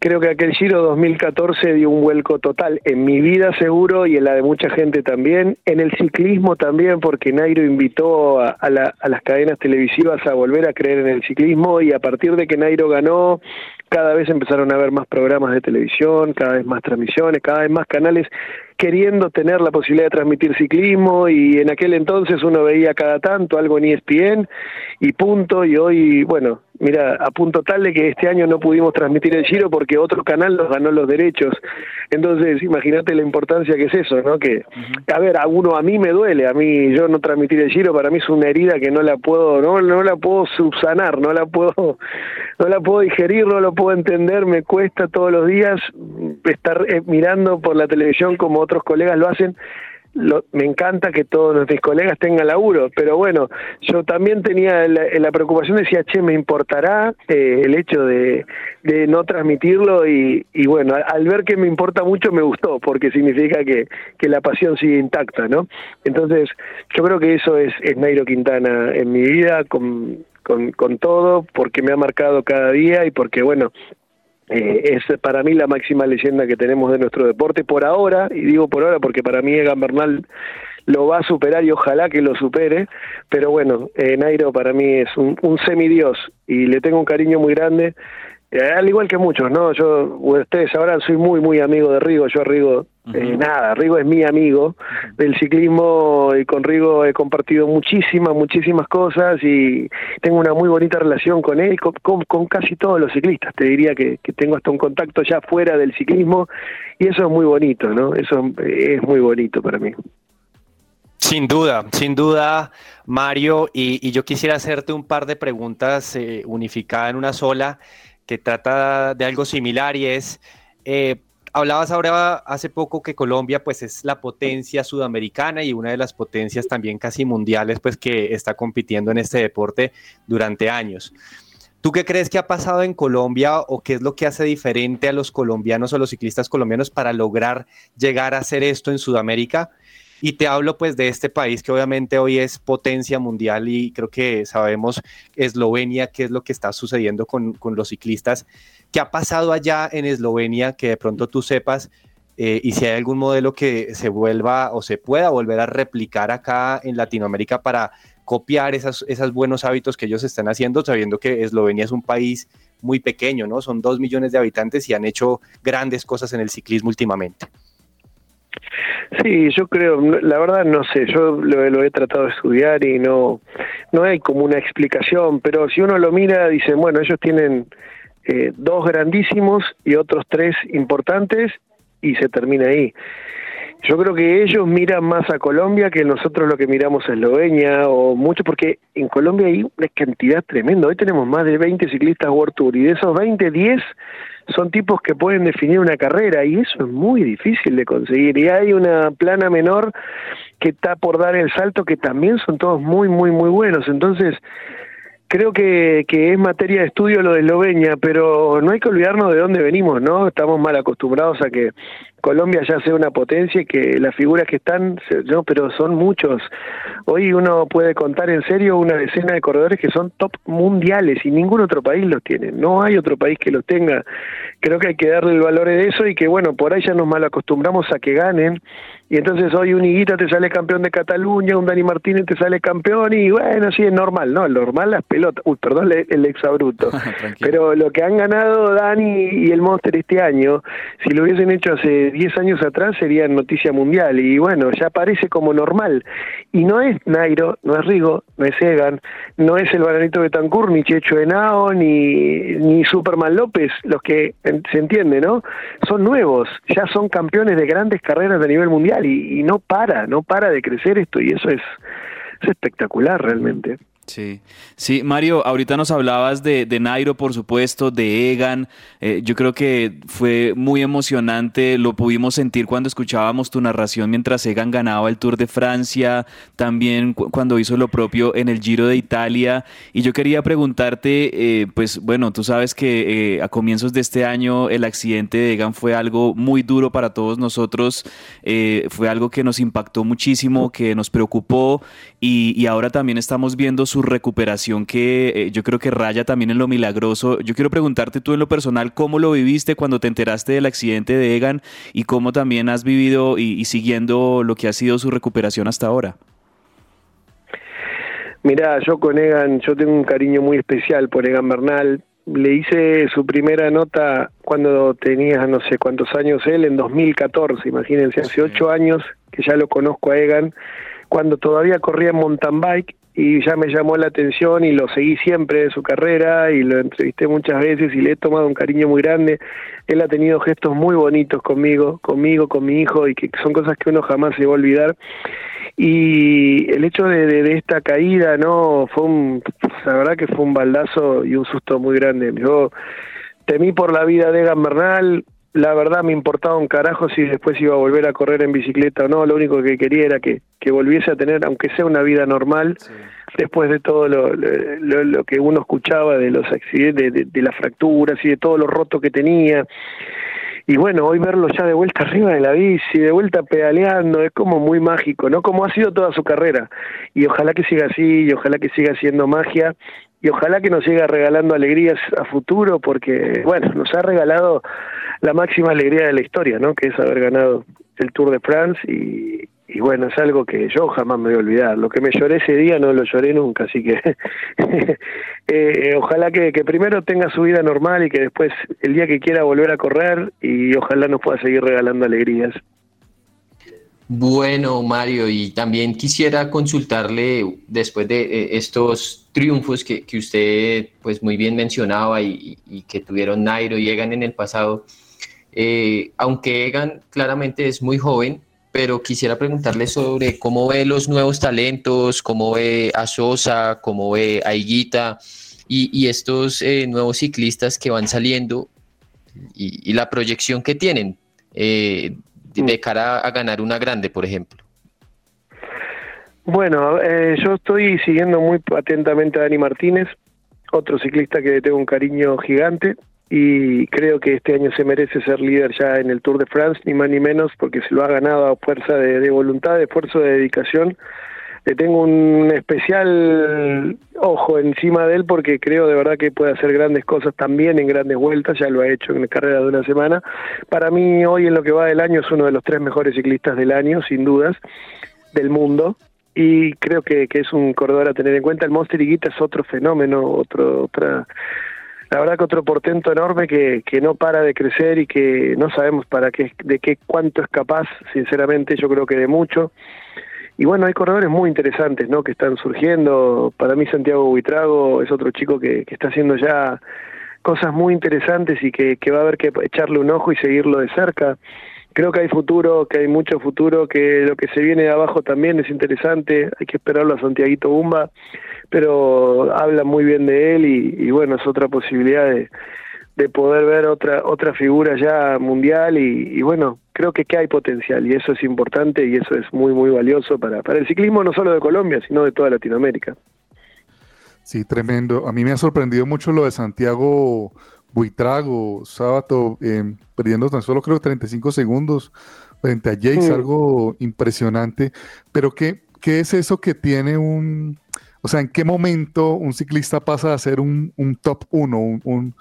Creo que aquel Giro 2014 dio un vuelco total en mi vida seguro y en la de mucha gente también, en el ciclismo también, porque Nairo invitó a, a, la, a, las cadenas televisivas a volver a creer en el ciclismo y a partir de que Nairo ganó, cada vez empezaron a haber más programas de televisión, cada vez más transmisiones, cada vez más canales queriendo tener la posibilidad de transmitir ciclismo y en aquel entonces uno veía cada tanto algo en ESPN y punto y hoy, bueno, Mira, a punto tal de que este año no pudimos transmitir el Giro porque otro canal nos ganó los derechos. Entonces, imagínate la importancia que es eso, ¿no? Que, a ver, a uno, a mí me duele, a mí yo no transmitir el Giro, para mí es una herida que no la puedo, no, no la puedo subsanar, no la puedo, no la puedo digerir, no lo puedo entender, me cuesta todos los días estar eh, mirando por la televisión como otros colegas lo hacen me encanta que todos nuestros colegas tengan laburo, pero bueno, yo también tenía la, preocupación, decía, che, me importará eh, el hecho de, no transmitirlo y, bueno, al, ver que me importa mucho me gustó, porque significa que, que la pasión sigue intacta, ¿no? Entonces, yo creo que eso es, es Nairo Quintana en mi vida, con, con todo, porque me ha marcado cada día y porque, bueno, eh, es para mí la máxima leyenda que tenemos de nuestro deporte por ahora, y digo por ahora porque para mí Egan Bernal lo va a superar y ojalá que lo supere, pero bueno, eh, Nairo para mí es un, un semidios y le tengo un cariño muy grande al igual que muchos, ¿no? Yo, ustedes sabrán, soy muy, muy amigo de Rigo. Yo a Rigo, eh, nada, Rigo es mi amigo del ciclismo y con Rigo he compartido muchísimas, muchísimas cosas y tengo una muy bonita relación con él, con, con, casi todos los ciclistas. Te diría que, que, tengo hasta un contacto ya fuera del ciclismo y eso es muy bonito, ¿no? Eso es muy bonito para mí. Sin duda, sin duda, Mario, y, yo quisiera hacerte un par de preguntas eh, unificadas en una sola que trata de algo similar y es, eh, hablabas ahora hace poco que Colombia pues es la potencia sudamericana y una de las potencias también casi mundiales pues que está compitiendo en este deporte durante años. ¿Tú qué crees que ha pasado en Colombia o qué es lo que hace diferente a los colombianos o los ciclistas colombianos para lograr llegar a hacer esto en Sudamérica? Y te hablo pues de este país que obviamente hoy es potencia mundial y creo que sabemos Eslovenia, qué es lo que está sucediendo con, los ciclistas. ¿Qué ha pasado allá en Eslovenia que de pronto tú sepas? Eh, y si hay algún modelo que se vuelva o se pueda volver a replicar acá en Latinoamérica para copiar esos buenos hábitos que ellos están haciendo, sabiendo que Eslovenia es un país muy pequeño, ¿no? Son dos millones de habitantes y han hecho grandes cosas en el ciclismo últimamente. Sí, yo creo, la verdad no sé, yo lo, he tratado de estudiar y no, no hay como una explicación, pero si uno lo mira, dice, bueno, ellos tienen eh, dos grandísimos y otros tres importantes y se termina ahí. Yo creo que ellos miran más a Colombia que nosotros lo que miramos a Eslovenia o mucho, porque en Colombia hay una cantidad tremenda. Hoy tenemos más de 20 ciclistas World Tour y de esos 20, 10 son tipos que pueden definir una carrera y eso es muy difícil de conseguir. Y hay una plana menor que está por dar el salto que también son todos muy, muy, muy buenos. Entonces, creo que, que es materia de estudio lo de Eslovenia, pero no hay que olvidarnos de dónde venimos, ¿no? Estamos mal acostumbrados a que Colombia ya sea una potencia y que las figuras que están, no, pero son muchos. Hoy uno puede contar en serio una decena de corredores que son top mundiales y ningún otro país los tiene. No hay otro país que los tenga. Creo que hay que darle el valor de eso y que, bueno, por ahí ya nos mal acostumbramos a que ganen. Y entonces hoy un Higuita te sale campeón de Cataluña, un Dani Martínez te sale campeón y bueno, sí, es normal, ¿no? Normal las pelotas, uy, perdón el exabruto, pero lo que han ganado Dani y el Monster este año, si lo hubiesen hecho hace 10 años atrás sería noticia mundial. Y bueno, ya parece como normal. Y no es Nairo, no es Rigo, no es Egan, no es el Baranito Betancourt, ni Checho Henao, ni, ni Superman López, los que se entiende, ¿no? Son nuevos, ya son campeones de grandes carreras de nivel mundial y, no para, no para de crecer esto y eso es, es espectacular realmente. Sí, sí, Mario, ahorita nos hablabas de, de Nairo, por supuesto, de Egan. Eh, yo creo que fue muy emocionante, lo pudimos sentir cuando escuchábamos tu narración mientras Egan ganaba el Tour de Francia, también cuando hizo lo propio en el Giro de Italia. Y yo quería preguntarte, eh, pues bueno, tú sabes que eh, a comienzos de este año el accidente de Egan fue algo muy duro para todos nosotros, fue algo que nos impactó muchísimo, que nos preocupó y ahora también estamos viendo su recuperación que eh, yo creo que raya también en lo milagroso. Yo quiero preguntarte tú en lo personal, ¿cómo lo viviste cuando te enteraste del accidente de Egan y cómo también has vivido y, siguiendo lo que ha sido su recuperación hasta ahora? Mira, yo con Egan, yo tengo un cariño muy especial por Egan Bernal. le hice su primera nota cuando tenía no sé cuántos años él, en 2014, imagínense, hace ocho años que ya lo conozco a Egan, cuando todavía corría en mountain bike y ya me llamó la atención y lo seguí siempre de su carrera y lo entrevisté muchas veces y le he tomado un cariño muy grande. Él ha tenido gestos muy bonitos conmigo, conmigo, con mi hijo y que son cosas que uno jamás se va a olvidar. Y el hecho de esta caída, ¿no? Fue un, la verdad que fue un baldazo y un susto muy grande. Yo temí por la vida de Egan Bernal, la verdad me importaba un carajo si después iba a volver a correr en bicicleta o no, lo único que quería era que, que volviese a tener, aunque sea una vida normal, después de todo lo, lo, lo, que uno escuchaba de los accidentes, de, de, las fracturas y de todo lo roto que tenía. Y bueno, hoy verlo ya de vuelta arriba de la bici, de vuelta pedaleando, es como muy mágico, ¿no? Como ha sido toda su carrera. Y ojalá que siga así, y ojalá que siga siendo magia, y ojalá que nos siga regalando alegrías a futuro, porque, bueno, nos ha regalado la máxima alegría de la historia, ¿no? Que es haber ganado el Tour de France y, bueno, es algo que yo jamás me voy a olvidar. Lo que me lloré ese día no lo lloré nunca, así que eh, ojalá que, primero tenga su vida normal y que después el día que quiera volver a correr y ojalá nos pueda seguir regalando alegrías. Bueno, Mario, y también quisiera consultarle después de eh, estos triunfos que, que, usted pues muy bien mencionaba y, que tuvieron Nairo y en el pasado, eh, aunque Egan claramente es muy joven, pero quisiera preguntarle sobre cómo ve los nuevos talentos, cómo ve a Sosa, cómo ve a Higuita y, y estos eh, nuevos ciclistas que van saliendo y, y la proyección que tienen. Eh, de cara a ganar una grande, por ejemplo? Bueno, eh, yo estoy siguiendo muy atentamente a Dani Martínez, otro ciclista que tengo un cariño gigante y creo que este año se merece ser líder ya en el Tour de France, ni más ni menos, porque se lo ha ganado a fuerza de, voluntad, de esfuerzo, de dedicación le tengo un especial ojo encima de él porque creo de verdad que puede hacer grandes cosas también en grandes vueltas, ya lo ha hecho en la carrera de una semana. Para mí hoy en lo que va del año es uno de los tres mejores ciclistas del año, sin dudas, del mundo. Y creo que, que es un corredor a tener en cuenta. El Monster Higuita es otro fenómeno, otro, otra, la verdad que otro portento enorme que, que no para de crecer y que no sabemos para qué, de qué cuánto es capaz, sinceramente yo creo que de mucho y bueno, hay corredores muy interesantes, ¿no? Que están surgiendo. Para mí Santiago Buitrago es otro chico que, que está haciendo ya cosas muy interesantes y que, que va a haber que echarle un ojo y seguirlo de cerca. Creo que hay futuro, que hay mucho futuro, que lo que se viene de abajo también es interesante. Hay que esperarlo a Santiaguito Bumba, pero habla muy bien de él y, y bueno, es otra posibilidad de, de poder ver otra otra figura ya mundial y, y, bueno, creo que, que hay potencial y eso es importante y eso es muy, muy valioso para, para el ciclismo no solo de Colombia, sino de toda Latinoamérica. Sí, tremendo. A mí me ha sorprendido mucho lo de Santiago Buitrago, sábado, eh, perdiendo tan solo creo 35 segundos frente a Jace, mm. algo impresionante. Pero ¿qué, ¿qué es eso que tiene un... O sea, ¿en qué momento un ciclista pasa a ser un, top 1, un,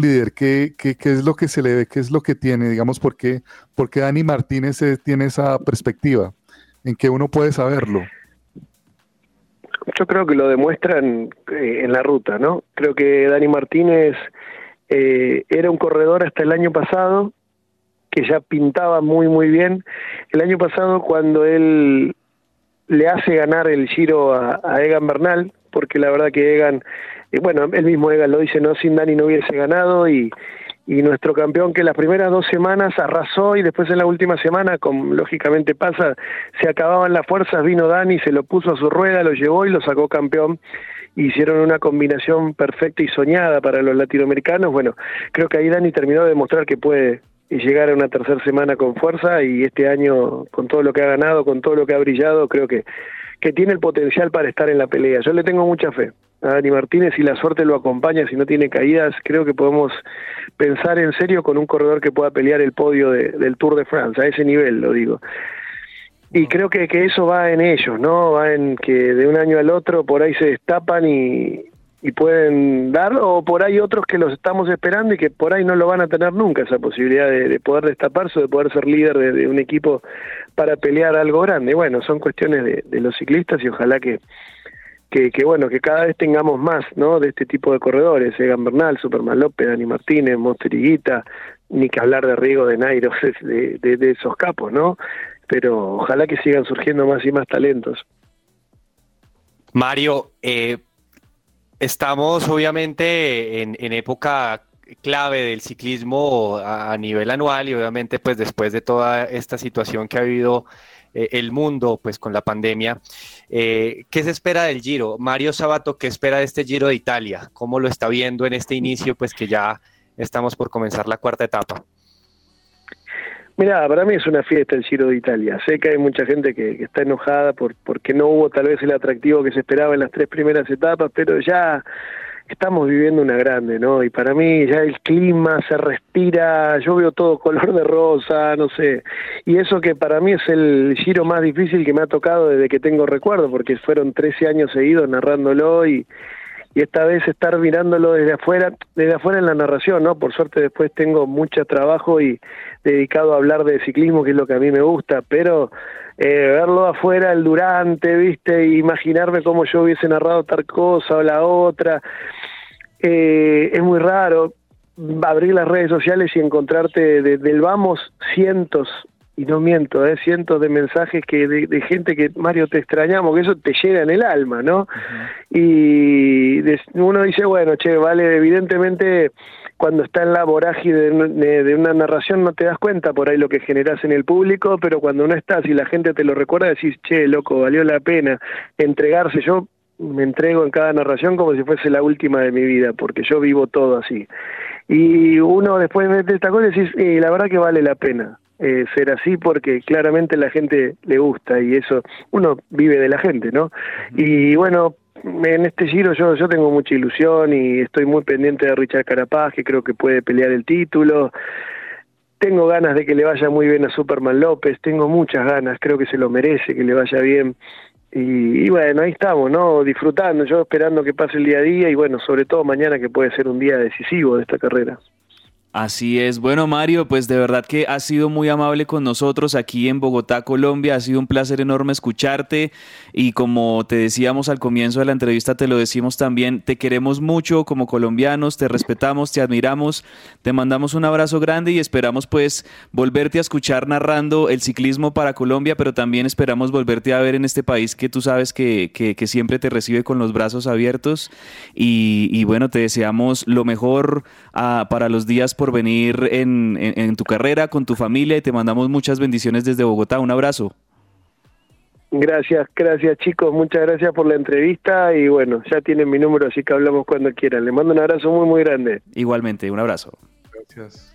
líder? ¿Qué, qué, qué es lo que se le ve? ¿Qué es lo que tiene? Digamos, ¿por qué, por qué Dani Martínez tiene esa perspectiva? ¿En qué uno puede saberlo? Yo creo que lo demuestran eh, en la ruta, ¿no? Creo que Dani Martínez eh, era un corredor hasta el año pasado que ya pintaba muy, muy bien. El año pasado cuando él le hace ganar el giro a, Egan Bernal, porque la verdad que Egan y bueno, el mismo Egan lo dice, no, sin Dani no hubiese ganado y, y nuestro campeón que las primeras dos semanas arrasó y después en la última semana, como lógicamente pasa, se acababan las fuerzas, vino Dani, se lo puso a su rueda, lo llevó y lo sacó campeón. Hicieron una combinación perfecta y soñada para los latinoamericanos. Bueno, creo que ahí Dani terminó de demostrar que puede llegar a una tercera semana con fuerza y este año, con todo lo que ha ganado, con todo lo que ha brillado, creo que, que tiene el potencial para estar en la pelea. Yo le tengo mucha fe a Dani Martínez, si la suerte lo acompaña, si no tiene caídas, creo que podemos pensar en serio con un corredor que pueda pelear el podio de, del Tour de France, a ese nivel lo digo. Y creo que, que eso va en ellos, ¿no? Va en que de un año al otro por ahí se destapan y, y pueden dar, o por ahí otros que los estamos esperando y que por ahí no lo van a tener nunca esa posibilidad de, de poder destaparse o de poder ser líder de, un equipo para pelear algo grande. Bueno, son cuestiones de, de los ciclistas y ojalá que, que, que, bueno, que cada vez tengamos más, ¿no? De este tipo de corredores, Egan Bernal, Superman López, Dani Martínez, Monsteriguita, ni que hablar de Rigo, de Nairo, de, de, de esos capos, ¿no? Pero ojalá que sigan surgiendo más y más talentos. Mario, eh, estamos obviamente en, época clave del ciclismo a, nivel anual y obviamente pues después de toda esta situación que ha habido eh, el mundo pues con la pandemia, eh, ¿qué se espera del Giro? Mario Sabato, ¿qué espera de este Giro de Italia? ¿Cómo lo está viendo en este inicio pues que ya estamos por comenzar la cuarta etapa? Mira, para mí es una fiesta el Giro de Italia. Sé que hay mucha gente que, que, está enojada por porque no hubo tal vez el atractivo que se esperaba en las tres primeras etapas, pero ya estamos viviendo una grande, ¿no? Y para mí ya el clima se respira, yo veo todo color de rosa, no sé. Y eso que para mí es el Giro más difícil que me ha tocado desde que tengo recuerdo, porque fueron 13 años seguidos narrándolo y y esta vez estar mirándolo desde afuera, desde afuera en la narración, ¿no? Por suerte después tengo mucho trabajo y dedicado a hablar de ciclismo, que es lo que a mí me gusta, pero eh, verlo afuera, el durante, ¿viste? imaginarme cómo yo hubiese narrado tal cosa o la otra, eh, es muy raro abrir las redes sociales y encontrarte desde el vamos cientos y no miento, ¿eh? cientos de mensajes que de, gente que, Mario, te extrañamos, que eso te llega en el alma, ¿no? Uh -huh. Y de, uno dice, bueno, che, vale, evidentemente cuando está en la vorágine de, de, de, una narración no te das cuenta por ahí lo que generas en el público, pero cuando no estás y la gente te lo recuerda, decís, che, loco, valió la pena entregarse. Yo me entrego en cada narración como si fuese la última de mi vida, porque yo vivo todo así. Y uno después de esta cosa decís, eh, la verdad que vale la pena eh, ser así porque claramente la gente le gusta y eso uno vive de la gente, ¿no? Y bueno, en este giro yo, yo tengo mucha ilusión y estoy muy pendiente de Richard Carapaz, que creo que puede pelear el título. Tengo ganas de que le vaya muy bien a Superman López, tengo muchas ganas, creo que se lo merece, que le vaya bien. Y, y, bueno, ahí estamos, ¿no? Disfrutando, yo esperando que pase el día a día y bueno, sobre todo mañana que puede ser un día decisivo de esta carrera. Así es. Bueno, Mario, pues de verdad que has sido muy amable con nosotros aquí en Bogotá, Colombia. Ha sido un placer enorme escucharte y como te decíamos al comienzo de la entrevista, te lo decimos también, te queremos mucho como colombianos, te respetamos, te admiramos, te mandamos un abrazo grande y esperamos pues volverte a escuchar narrando el ciclismo para Colombia, pero también esperamos volverte a ver en este país que tú sabes que, que, que siempre te recibe con los brazos abiertos y, bueno, te deseamos lo mejor uh, para los días por venir en, en, en, tu carrera, con tu familia y te mandamos muchas bendiciones desde Bogotá. Un abrazo. Gracias, gracias chicos, muchas gracias por la entrevista y bueno, ya tienen mi número, así que hablamos cuando quieran. Les mando un abrazo muy, muy grande. Igualmente, un abrazo. Gracias.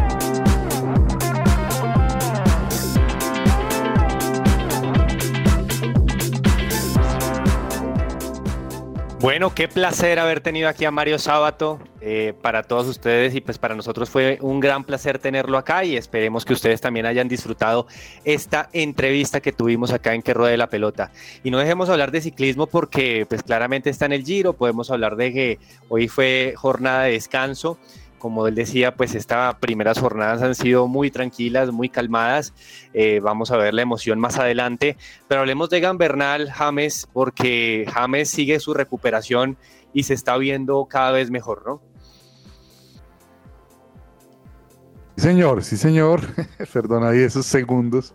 Bueno, qué placer haber tenido aquí a Mario Sábato eh, para todos ustedes y pues para nosotros fue un gran placer tenerlo acá y esperemos que ustedes también hayan disfrutado esta entrevista que tuvimos acá en Que Ruede la Pelota. Y no dejemos hablar de ciclismo porque pues claramente está en el Giro, podemos hablar de que hoy fue jornada de descanso como él decía, pues estas primeras jornadas han sido muy tranquilas, muy calmadas. Eh, vamos a ver la emoción más adelante. Pero hablemos de Gambernal, James, porque James sigue su recuperación y se está viendo cada vez mejor, ¿no? Sí, señor, sí, señor. Perdón ahí esos segundos.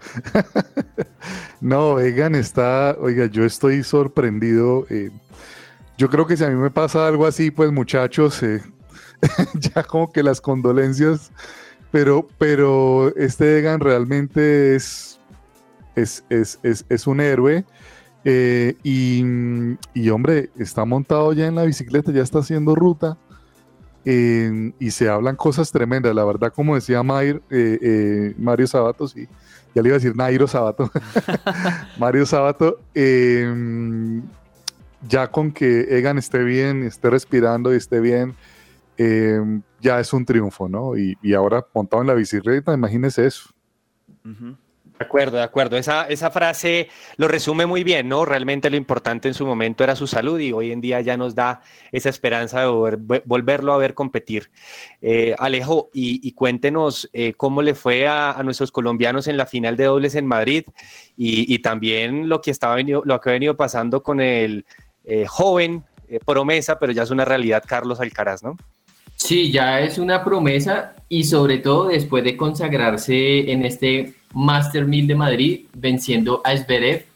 no, Egan está, oiga, yo estoy sorprendido. Eh, yo creo que si a mí me pasa algo así, pues muchachos, eh, ya como que las condolencias, pero, pero este Egan realmente es, es, es, es, es un héroe. Eh, y, y, hombre, está montado ya en la bicicleta, ya está haciendo ruta. Eh, y se hablan cosas tremendas, la verdad, como decía Mair, eh, Mario Sabato, sí, ya le iba a decir Nairo Sabato, Mario Sabato, em, ya con que Egan esté bien, esté respirando y esté bien, em, ya es un triunfo, ¿no? Y, ahora montado en la bicicleta, imagínese eso. De acuerdo, de acuerdo. Esa, esa frase lo resume muy bien, ¿no? Realmente lo importante en su momento era su salud y hoy en día ya nos da esa esperanza de volver- volverlo a ver competir. Eh, Alejo, y, cuéntenos eh, cómo le fue a, a nuestros colombianos en la final de dobles en Madrid y, también lo que, estaba venido, lo que ha venido pasando con el eh, joven promesa, pero ya es una realidad, Carlos Alcaraz, ¿no? Sí, ya es una promesa y sobre todo después de consagrarse en este Master 1000 de Madrid, venciendo a Zverev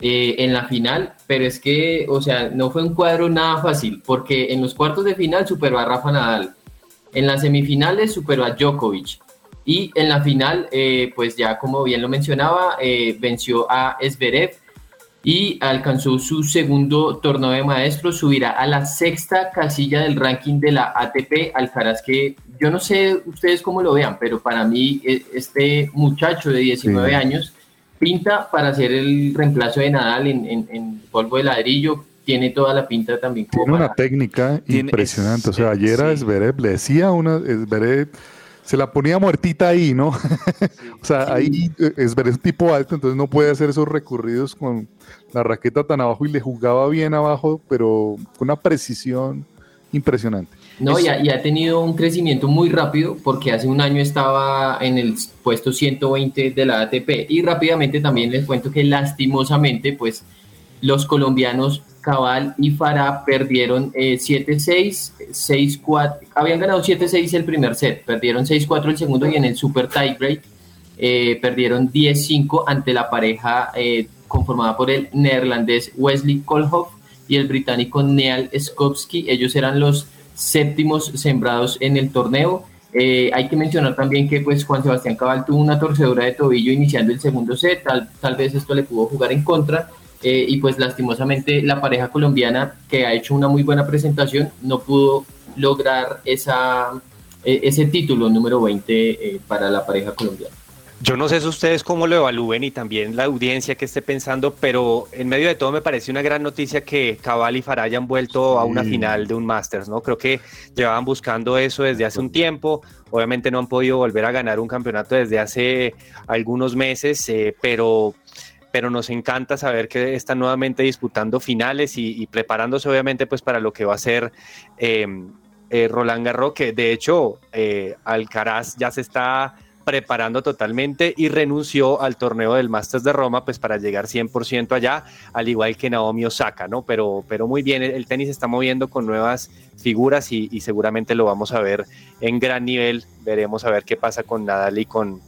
eh, en la final, pero es que, o sea, no fue un cuadro nada fácil, porque en los cuartos de final superó a Rafa Nadal, en las semifinales superó a Djokovic y en la final, eh, pues ya como bien lo mencionaba, eh, venció a Zverev y alcanzó su segundo torneo de maestros, subirá a la sexta casilla del ranking de la ATP Alcaraz, que yo no sé ustedes cómo lo vean, pero para mí eh, este muchacho de 19 Sí. años pinta para ser el reemplazo de Nadal en, en- en polvo de ladrillo, tiene toda la pinta también como Tiene para... una técnica impresionante. O sea, ayer a Zverev le decía una. Zverev se la ponía muertita ahí, ¿no? o sea, ahí eh, Zverev es un tipo alto, entonces no puede hacer esos recorridos con la raqueta tan abajo y le jugaba bien abajo, pero con una precisión impresionante. No, y ha, y ha tenido un crecimiento muy rápido porque hace un año estaba en el puesto 120 de la ATP y rápidamente también les cuento que lastimosamente pues los colombianos Cabal y Farah perdieron eh, 7-6, 6-4, habían ganado 7-6 el primer set, perdieron 6-4 el segundo y en el super tiebreak eh, perdieron 10-5 ante la pareja eh, conformada por el neerlandés Wesley Kolhoff y el británico Neal Skopsky. Ellos eran los séptimos sembrados en el torneo. Eh, hay que mencionar también que pues Juan Sebastián Cabal tuvo una torcedura de tobillo iniciando el segundo set, tal, tal vez esto le pudo jugar en contra eh, y pues lastimosamente la pareja colombiana que ha hecho una muy buena presentación no pudo lograr esa, eh, ese título número 20 eh, para la pareja colombiana. Yo no sé si ustedes cómo lo evalúen y también la audiencia que esté pensando, pero en medio de todo me parece una gran noticia que Cabal y Farah hayan vuelto a una final de un Masters, ¿no? Creo que llevaban buscando eso desde hace un tiempo. Obviamente no han podido volver a ganar un campeonato desde hace algunos meses, eh, pero pero nos encanta saber que están nuevamente disputando finales y, preparándose obviamente pues para lo que va a ser eh, eh, Roland Garros, que de hecho eh, Alcaraz ya se está preparando totalmente y renunció al torneo del Masters de Roma pues para llegar 100% allá, al igual que Naomi Osaka, ¿no? Pero, pero muy bien, el, el tenis se está moviendo con nuevas figuras y, y seguramente lo vamos a ver en gran nivel, veremos a ver qué pasa con Nadal y con,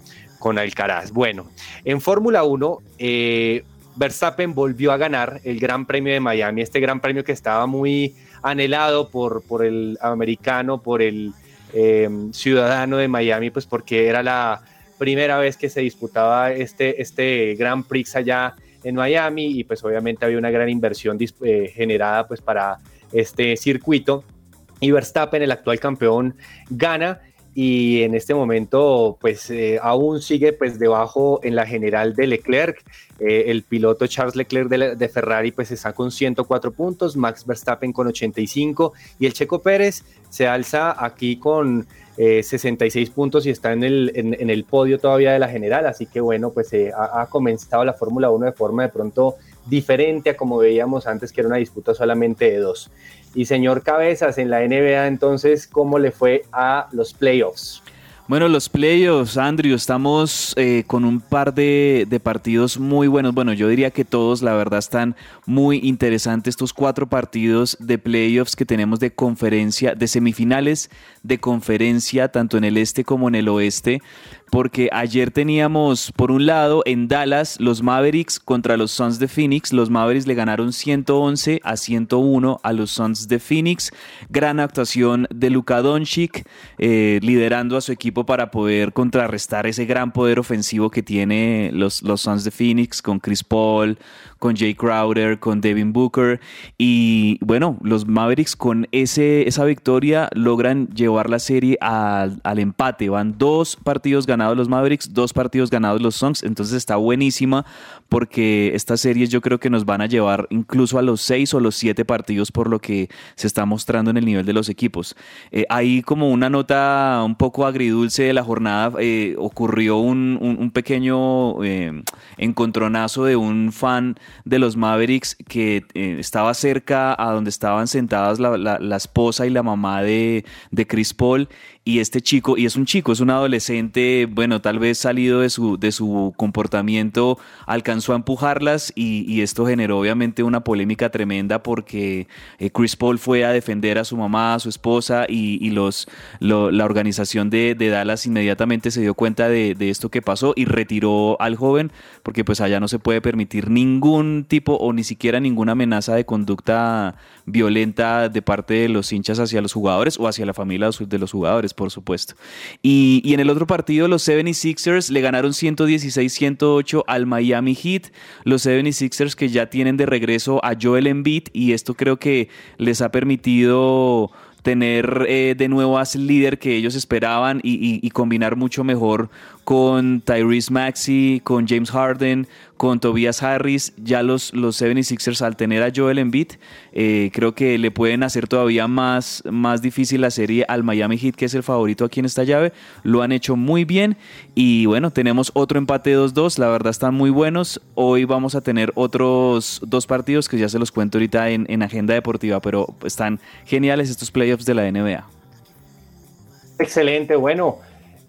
con Alcaraz. Bueno, en Fórmula 1, eh, Verstappen volvió a ganar el Gran Premio de Miami, este Gran Premio que estaba muy anhelado por, por el americano, por el eh, ciudadano de Miami, pues porque era la primera vez que se disputaba este, este Gran Prix allá en Miami y pues obviamente había una gran inversión eh, generada pues para este circuito y Verstappen, el actual campeón, gana y en este momento pues eh, aún sigue pues debajo en la general de Leclerc. Eh, el piloto Charles Leclerc de, de Ferrari pues está con 104 puntos, Max Verstappen con 85 y el Checo Pérez se alza aquí con eh, 66 puntos y está en el, en, en el podio todavía de la general, así que bueno pues eh, ha, ha comenzado la Fórmula 1 de forma de pronto diferente a como veíamos antes que era una disputa solamente de dos. Y señor Cabezas, en la NBA entonces, ¿cómo le fue a los playoffs? Bueno, los playoffs, Andrew, estamos eh, con un par de, de partidos muy buenos. Bueno, yo diría que todos, la verdad, están muy interesantes estos cuatro partidos de playoffs que tenemos de conferencia, de semifinales de conferencia, tanto en el este como en el oeste. Porque ayer teníamos, por un lado, en Dallas, los Mavericks contra los Suns de Phoenix. Los Mavericks le ganaron 111 a 101 a los Suns de Phoenix. Gran actuación de Luka Doncic, eh, liderando a su equipo para poder contrarrestar ese gran poder ofensivo que tiene los, los Suns de Phoenix con Chris Paul, con Jay Crowder, con Devin Booker. Y bueno, los Mavericks con ese, esa victoria logran llevar la serie al, al empate. Van dos partidos ganados los Mavericks, dos partidos ganados los Suns. Entonces está buenísima porque estas series yo creo que nos van a llevar incluso a los seis o los siete partidos por lo que se está mostrando en el nivel de los equipos. Eh, ahí como una nota un poco agridulce de la jornada, eh, ocurrió un, un- un pequeño eh, encontronazo de un fan de los Mavericks que eh, estaba cerca a donde estaban sentadas la, la- la esposa y la mamá de, de Chris Paul y este chico, y es un chico, es un adolescente, bueno, tal vez salido de su, de su comportamiento, alcanzó a empujarlas y, y esto generó obviamente una polémica tremenda porque eh, Chris Paul fue a defender a su mamá, a su esposa y, y los, lo- la organización de, de Dallas inmediatamente se dio cuenta de, de esto que pasó y retiró al joven porque pues allá no se puede permitir ningún tipo o ni siquiera ninguna amenaza de conducta violenta de parte de los hinchas hacia los jugadores o hacia la familia de los jugadores, por supuesto. Y, y en el otro partido, los 76ers le ganaron 116-108 al Miami Heat. Los 76ers que ya tienen de regreso a Joel Embiid y esto creo que les ha permitido tener eh, de nuevo a líder que ellos esperaban y, y- y combinar mucho mejor con Tyrese Maxey, con James Harden, con Tobias Harris. Ya los, los 76ers al tener a Joel Embiid, eh, creo que le pueden hacer todavía más, más difícil la serie al Miami Heat, que es el favorito aquí en esta llave. Lo han hecho muy bien y bueno, tenemos otro empate 2-2. La verdad están muy buenos. Hoy vamos a tener otros dos partidos que ya se los cuento ahorita en, en agenda deportiva, pero están geniales estos playoffs de la NBA. Excelente, bueno.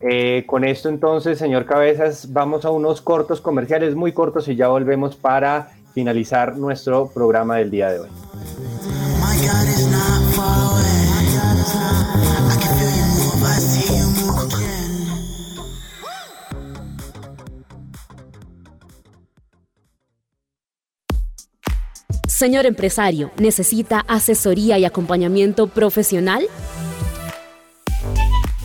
Eh, con esto entonces, señor Cabezas, vamos a unos cortos comerciales muy cortos y ya volvemos para finalizar nuestro programa del día de hoy. Señor empresario, ¿necesita asesoría y acompañamiento profesional?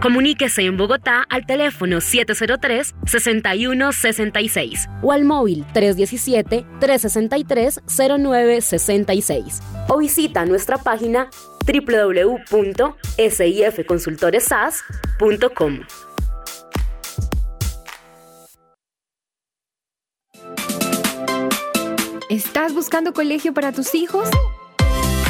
Comuníquese en Bogotá al teléfono 703-6166 o al móvil 317-363-0966 o visita nuestra página www.sifconsultoresas.com. ¿Estás buscando colegio para tus hijos?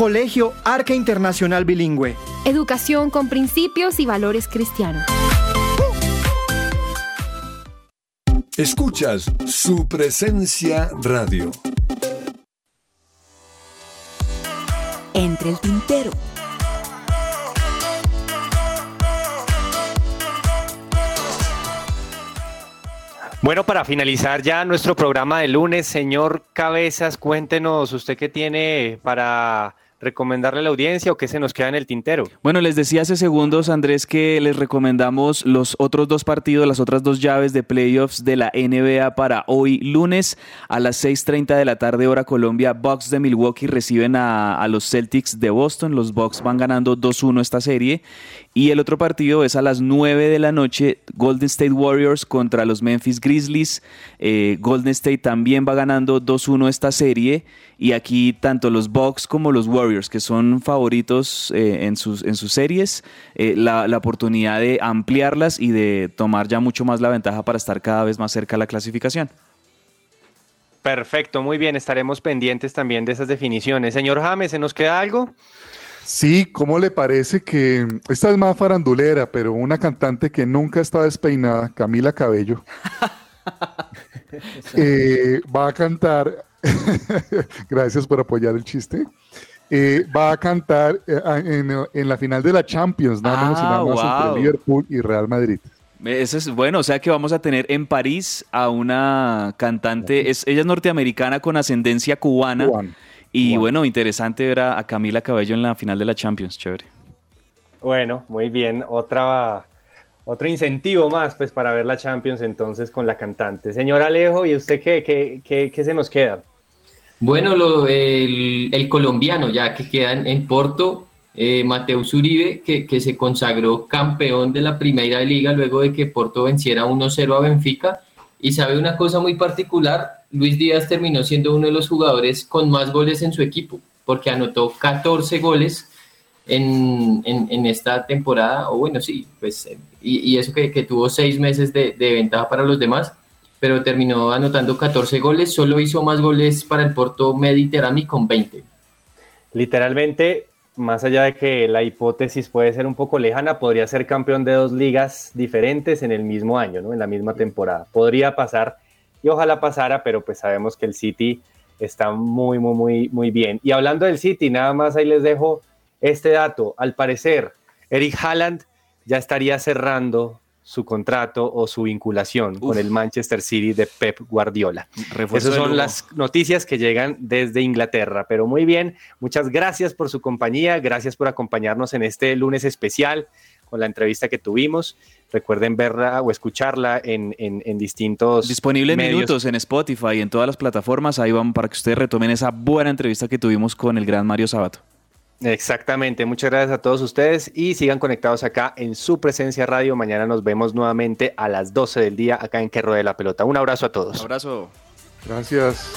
Colegio Arca Internacional Bilingüe. Educación con principios y valores cristianos. Escuchas su presencia radio. Entre el tintero. Bueno, para finalizar ya nuestro programa de lunes, señor Cabezas, cuéntenos usted qué tiene para recomendarle a la audiencia o qué se nos queda en el tintero. Bueno, les decía hace segundos, Andrés, que les recomendamos los otros dos partidos, las otras dos llaves de playoffs de la NBA para hoy lunes a las 6.30 de la tarde hora Colombia. Bucks de Milwaukee reciben a, los Celtics de Boston. Los Bucks van ganando 2-1 esta serie. Y el otro partido es a las 9 de la noche, Golden State Warriors contra los Memphis Grizzlies. Eh, Golden State también va ganando 2-1 esta serie. Y aquí tanto los Bucks como los Warriors, que son favoritos eh, en, sus, en sus series, eh, la, la oportunidad de ampliarlas y de tomar ya mucho más la ventaja para estar cada vez más cerca de la clasificación. Perfecto, muy bien, estaremos pendientes también de esas definiciones. Señor James, ¿se nos queda algo? Sí, ¿cómo le parece que esta es más farandulera, pero una cantante que nunca está despeinada, Camila Cabello, eh, va a cantar, gracias por apoyar el chiste, eh, va a cantar eh, en, en la final de la Champions, nada menos y nada Ah, más wow. entre Liverpool y Real Madrid. Eso es bueno, o sea que vamos a tener en París a una cantante, es, ella es norteamericana con ascendencia cubana. Y bueno, interesante ver a, a Camila Cabello en la final de la Champions, chévere. Bueno, muy bien. Otra, otro incentivo más pues para ver la Champions entonces con la cantante. Señor Alejo, ¿y usted qué, qué, qué, qué se nos queda? Bueno, lo, el, colombiano ya que queda en, Porto, eh, Mateus Uribe, que, que se consagró campeón de la primera liga luego de que Porto venciera 1-0 a Benfica. Y sabe una cosa muy particular, Luis Díaz terminó siendo uno de los jugadores con más goles en su equipo, porque anotó 14 goles en, en, esta temporada, o bueno, sí, pues, eh, y, eso que, tuvo seis meses de ventaja para los demás, pero terminó anotando 14 goles, solo hizo más goles para el Porto Mediterráneo con 20. Literalmente, más allá de que la hipótesis puede ser un poco lejana, podría ser campeón de dos ligas diferentes en el mismo año, ¿no? En la misma temporada. Podría pasar y ojalá pasara, pero pues sabemos que el City está muy, muy, muy, muy bien. Y hablando del City, nada más ahí les dejo este dato. Al parecer, Eric Haaland ya estaría cerrando su contrato o su vinculación con el Manchester City de Pep Guardiola. Refuerzo Esas son las noticias que llegan desde Inglaterra. Pero muy bien, muchas gracias por su compañía, gracias por acompañarnos en este lunes especial con la entrevista que tuvimos. Recuerden verla o escucharla en, en- en distintos Disponible en minutos en Spotify y en todas las plataformas. Ahí vamos para que ustedes retomen esa buena entrevista que tuvimos con el gran Mario Sabato. Exactamente, muchas gracias a todos ustedes y sigan conectados acá en su presencia radio. Mañana nos vemos nuevamente a las 12 del día acá en Que Ruede la Pelota. Un abrazo a todos. abrazo. Gracias.